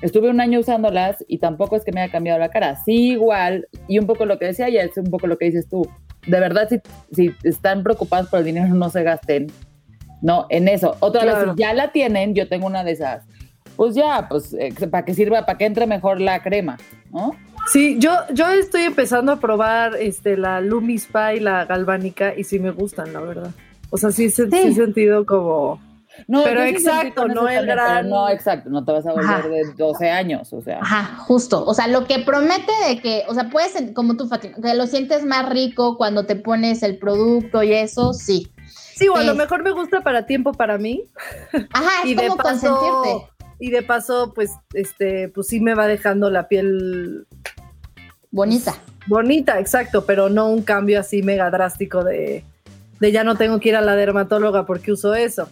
estuve un año usándolas y tampoco es que me haya cambiado la cara, sí igual, y un poco lo que decía ella, es un poco lo que dices tú, de verdad si, si están preocupados por el dinero no se gasten, no, en eso. Otra vez, si ya la tienen, yo tengo una de esas pues ya, pues eh, para que sirva, para que entre mejor la crema, ¿no? Sí, yo, yo estoy empezando a probar este, la Lumi y la galvánica y sí me gustan, la verdad. O sea, sí, sí. he sentido como... No, pero exacto, no el gran... No, exacto, no te vas a volver de 12 años, o sea. Ajá, justo. O sea, lo que promete de que, o sea, puedes, como tú, Fatima, que lo sientes más rico cuando te pones el producto y eso, sí. Sí, o a lo mejor me gusta para tiempo para mí. Ajá, es y como consentirte y de paso, pues, este, pues sí me va dejando la piel bonita. bonita, exacto, pero no un cambio así mega drástico de, de ya no tengo que ir a la dermatóloga porque uso eso.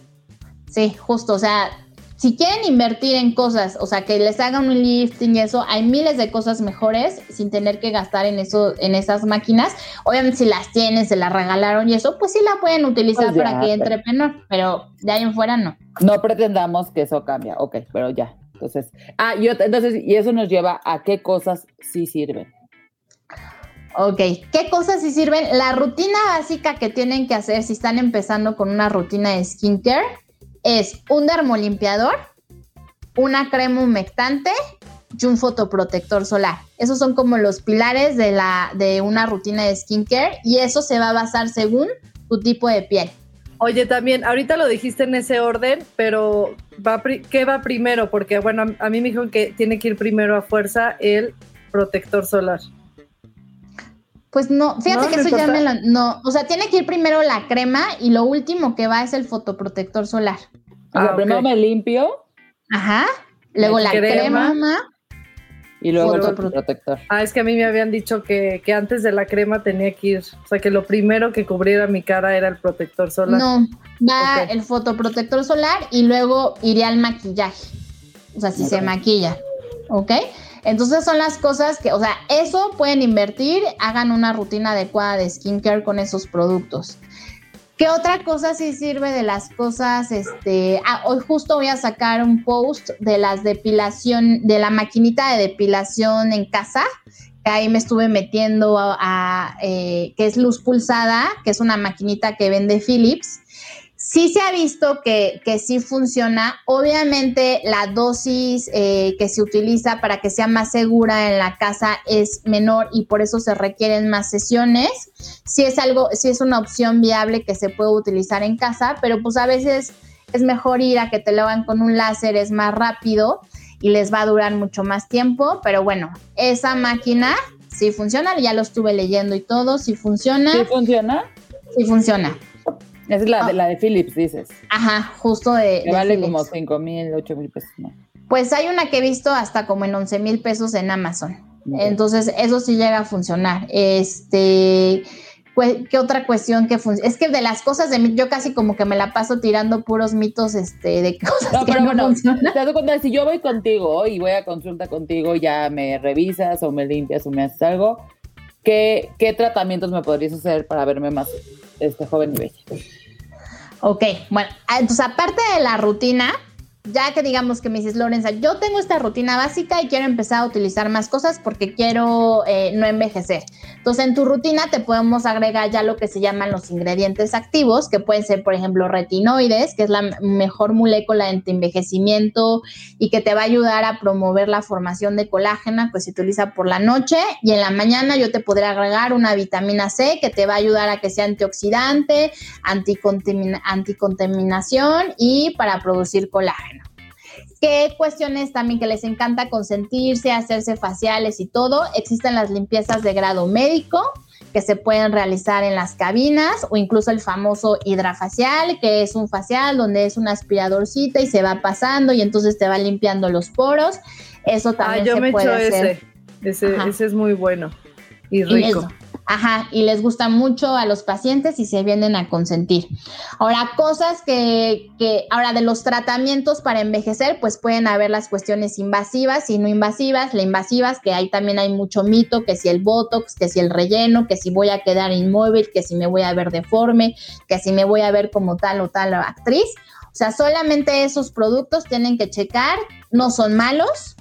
Sí, justo, o sea, si quieren invertir en cosas, o sea, que les hagan un lifting y eso, hay miles de cosas mejores sin tener que gastar en eso, en esas máquinas. Obviamente, si las tienen, se las regalaron y eso, pues sí la pueden utilizar pues para que entre menor, pero de ahí en fuera no. No pretendamos que eso cambia, ok, pero ya. Entonces, ah, y entonces, y eso nos lleva a qué cosas sí sirven. Ok, ¿qué cosas sí sirven? La rutina básica que tienen que hacer si están empezando con una rutina de skincare es un dermolimpiador, una crema humectante y un fotoprotector solar. Esos son como los pilares de, la, de una rutina de skincare y eso se va a basar según tu tipo de piel. Oye, también, ahorita lo dijiste en ese orden, pero va, ¿qué va primero? Porque, bueno, a mí me dijeron que tiene que ir primero a fuerza el protector solar. Pues no, fíjate que eso ya me lo, no, o sea, tiene que ir primero la crema y lo último que va es el fotoprotector solar. O sea, ah, primero me limpio. Ajá. Luego la crema, y luego el fotoprotector. Ah, es que a mí me habían dicho que, que, antes de la crema tenía que ir, o sea, que lo primero que cubriera mi cara era el protector solar. No, va el fotoprotector solar y luego iría al maquillaje. O sea, si se maquilla. ¿Ok? Entonces son las cosas que, o sea, eso pueden invertir, hagan una rutina adecuada de skincare con esos productos. ¿Qué otra cosa sí sirve de las cosas? Este, ah, hoy justo voy a sacar un post de las depilación, de la maquinita de depilación en casa, que ahí me estuve metiendo a, eh, que es luz pulsada, que es una maquinita que vende Philips Sí se ha visto que, que sí funciona. Obviamente la dosis eh, que se utiliza para que sea más segura en la casa es menor y por eso se requieren más sesiones. Sí es algo, sí es una opción viable que se puede utilizar en casa, pero pues a veces es mejor ir a que te lo hagan con un láser, es más rápido y les va a durar mucho más tiempo. Pero bueno, esa máquina sí funciona, ya lo estuve leyendo y todo, sí funciona. ¿Sí funciona? Sí funciona. Es la, de, la de Philips, dices. Ajá, justo de. Que vale como 5 mil, 8 mil pesos. Pues hay una que he visto hasta como en 11 mil pesos en Amazon. Entonces, eso sí llega a funcionar. Este. ¿Qué otra cuestión que funciona? Es que de las cosas de yo casi como que me la paso tirando puros mitos este, de cosas no, que pero no bueno, funcionan. Te das cuenta, si yo voy contigo y voy a consulta contigo, ya me revisas o me limpias o me haces algo, ¿qué, qué tratamientos me podrías hacer para verme más este joven y bella? Ok, bueno, entonces aparte de la rutina, ya que digamos que me dices, Lorenza, yo tengo esta rutina básica y quiero empezar a utilizar más cosas porque quiero eh, no envejecer. Entonces, en tu rutina te podemos agregar ya lo que se llaman los ingredientes activos, que pueden ser, por ejemplo, retinoides, que es la mejor molécula de envejecimiento y que te va a ayudar a promover la formación de colágeno, que se utiliza por la noche. Y en la mañana yo te podré agregar una vitamina C que te va a ayudar a que sea antioxidante, anticontaminación y para producir colágeno. ¿Qué cuestiones también que les encanta consentirse, hacerse faciales y todo? Existen las limpiezas de grado médico que se pueden realizar en las cabinas o incluso el famoso hidrafacial, que es un facial donde es un aspiradorcita y se va pasando y entonces te va limpiando los poros. Eso ah, también yo se me puede hacer. Ese, ese, es muy bueno y rico. Ajá, y les gusta mucho a los pacientes y se vienen a consentir. Ahora, cosas que, que, ahora de los tratamientos para envejecer, pues pueden haber las cuestiones invasivas y no invasivas. La invasivas, que ahí también hay mucho mito, que si el botox, que si el relleno, que si voy a quedar inmóvil, que si me voy a ver deforme, que si me voy a ver como tal o tal actriz. O sea, solamente esos productos tienen que checar, no son malos,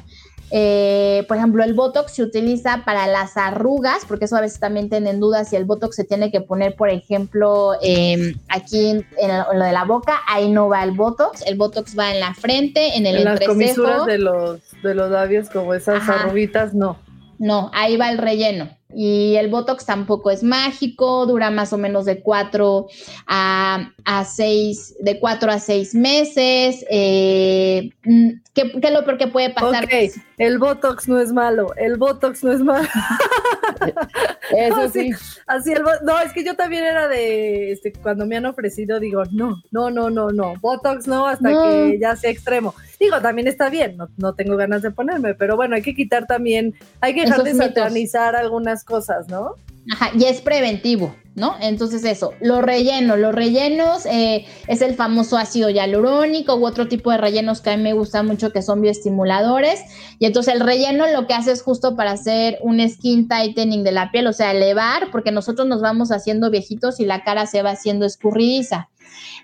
eh, por ejemplo, el Botox se utiliza para las arrugas, porque eso a veces también tienen dudas si el Botox se tiene que poner, por ejemplo, em, aquí en, lo de la boca, ahí no va el Botox, el Botox va en la frente, en el en las comisuras de los, de los labios, como esas arruguitas, no. No, ahí va el relleno. Y el Botox tampoco es mágico, dura más o menos de cuatro a, a seis, de cuatro a seis meses. Eh, mm, ¿qué, es lo peor que puede pasar? Ok, el Botox no es malo, el Botox no es malo. Eso sí. Así el, no, es que yo también era de, este, cuando me han ofrecido, digo, no, no, no, no, no, Botox no, hasta que ya sea extremo. Digo, también está bien, no, no, tengo ganas de ponerme, pero bueno, hay que quitar también, hay que dejar de satanizar algunas cosas, ¿no? Ajá, y es preventivo, ¿no? Entonces eso, los rellenos, los rellenos eh, es el famoso ácido hialurónico u otro tipo de rellenos que a mí me gusta mucho que son bioestimuladores. Y entonces el relleno lo que hace es justo para hacer un skin tightening de la piel, o sea, elevar, porque nosotros nos vamos haciendo viejitos y la cara se va haciendo escurridiza.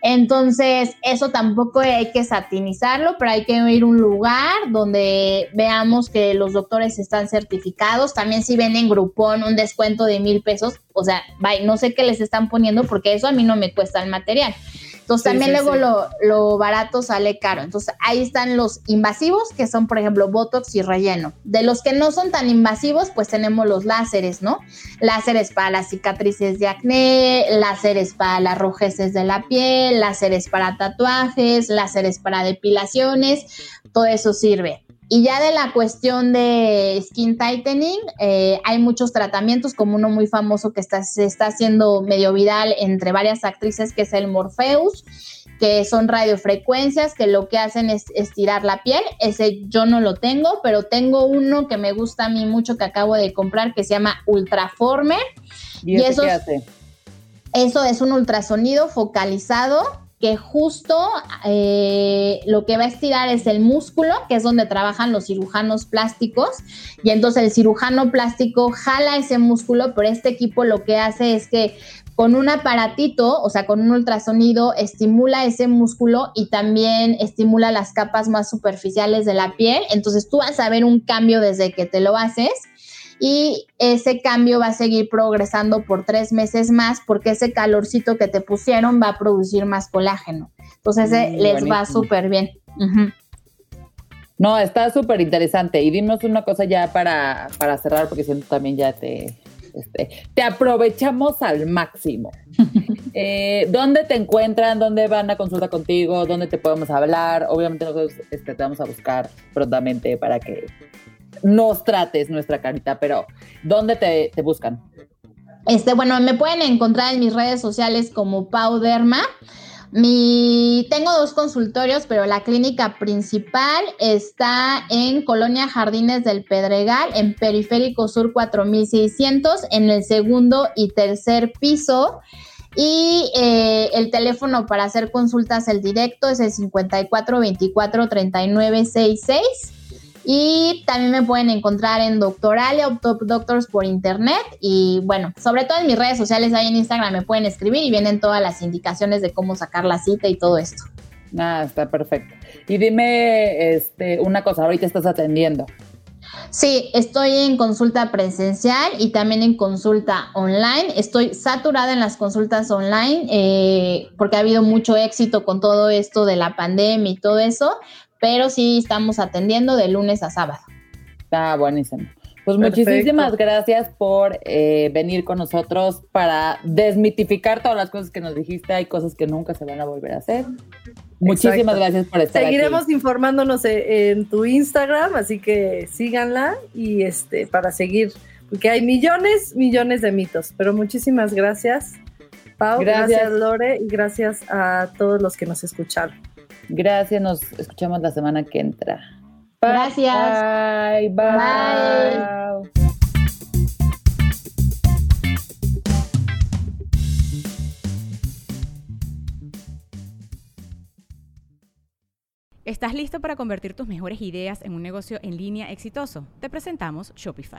Entonces, eso tampoco hay que satinizarlo, pero hay que ir a un lugar donde veamos que los doctores están certificados. También si ven en Groupon un descuento de mil pesos, o sea, no sé qué les están poniendo porque eso a mí no me cuesta el material. Entonces también luego Lo, lo, barato sale caro. Entonces ahí están los invasivos, que son por ejemplo Botox y relleno. De los que no son tan invasivos, pues tenemos los láseres, ¿no? Láseres para las cicatrices de acné, láseres para las rojeces de la piel, láseres para tatuajes, láseres para depilaciones, todo eso sirve. Y ya de la cuestión de skin tightening, eh, hay muchos tratamientos, como uno muy famoso que está, se está haciendo medio viral entre varias actrices, que es el Morpheus, que son radiofrecuencias que lo que hacen es estirar la piel. Ese yo no lo tengo, pero tengo uno que me gusta a mí mucho que acabo de comprar que se llama Ultraformer. ¿Y, eso qué hace? Eso es un ultrasonido focalizado que justo eh, lo que va a estirar es el músculo, que es donde trabajan los cirujanos plásticos, y entonces el cirujano plástico jala ese músculo, pero este equipo lo que hace es que con un aparatito, o sea, con un ultrasonido, estimula ese músculo y también estimula las capas más superficiales de la piel, entonces tú vas a ver un cambio desde que te lo haces y ese cambio va a seguir progresando por tres meses más porque ese calorcito que te pusieron va a producir más colágeno. Entonces mm, les va súper bien. No, está súper interesante. Y dinos una cosa ya para, para cerrar, porque siento también ya te, este, te aprovechamos al máximo. Eh, ¿Dónde te encuentran? ¿Dónde van a consulta contigo? ¿Dónde te podemos hablar? Obviamente nosotros este, te vamos a buscar prontamente para que nos trates nuestra carita, pero ¿dónde te, buscan? Este, bueno, me pueden encontrar en mis redes sociales como Pau Derma. Mi, tengo dos consultorios, pero la clínica principal está en Colonia Jardines del Pedregal, en Periférico Sur 4600, en el segundo y tercer piso. Y eh, el teléfono para hacer consultas, el directo, es el 54 24 39 66. Y también me pueden encontrar en Doctoralia o Top Doctors por internet. Y bueno, sobre todo en mis redes sociales, ahí en Instagram me pueden escribir y vienen todas las indicaciones de cómo sacar la cita y todo esto. Ah, está perfecto. Y dime este, una cosa, ahorita estás atendiendo. Sí, estoy en consulta presencial y también en consulta online. Estoy saturada en las consultas online eh, porque ha habido mucho éxito con todo esto de la pandemia y todo eso, pero sí estamos atendiendo de lunes a sábado. Está buenísimo. Pues muchísimas gracias por eh, venir con nosotros para desmitificar todas las cosas que nos dijiste. Hay cosas que nunca se van a volver a hacer. Muchísimas gracias por estar Seguiremos informándonos e, en tu Instagram, así que síganla y este para seguir, porque hay millones, millones de mitos. Pero muchísimas gracias, Pau, gracias Lore y gracias a todos los que nos escucharon. Gracias, nos escuchamos la semana que entra. Gracias. Bye. Bye. ¿Estás listo para convertir tus mejores ideas en un negocio en línea exitoso? Te presentamos Shopify.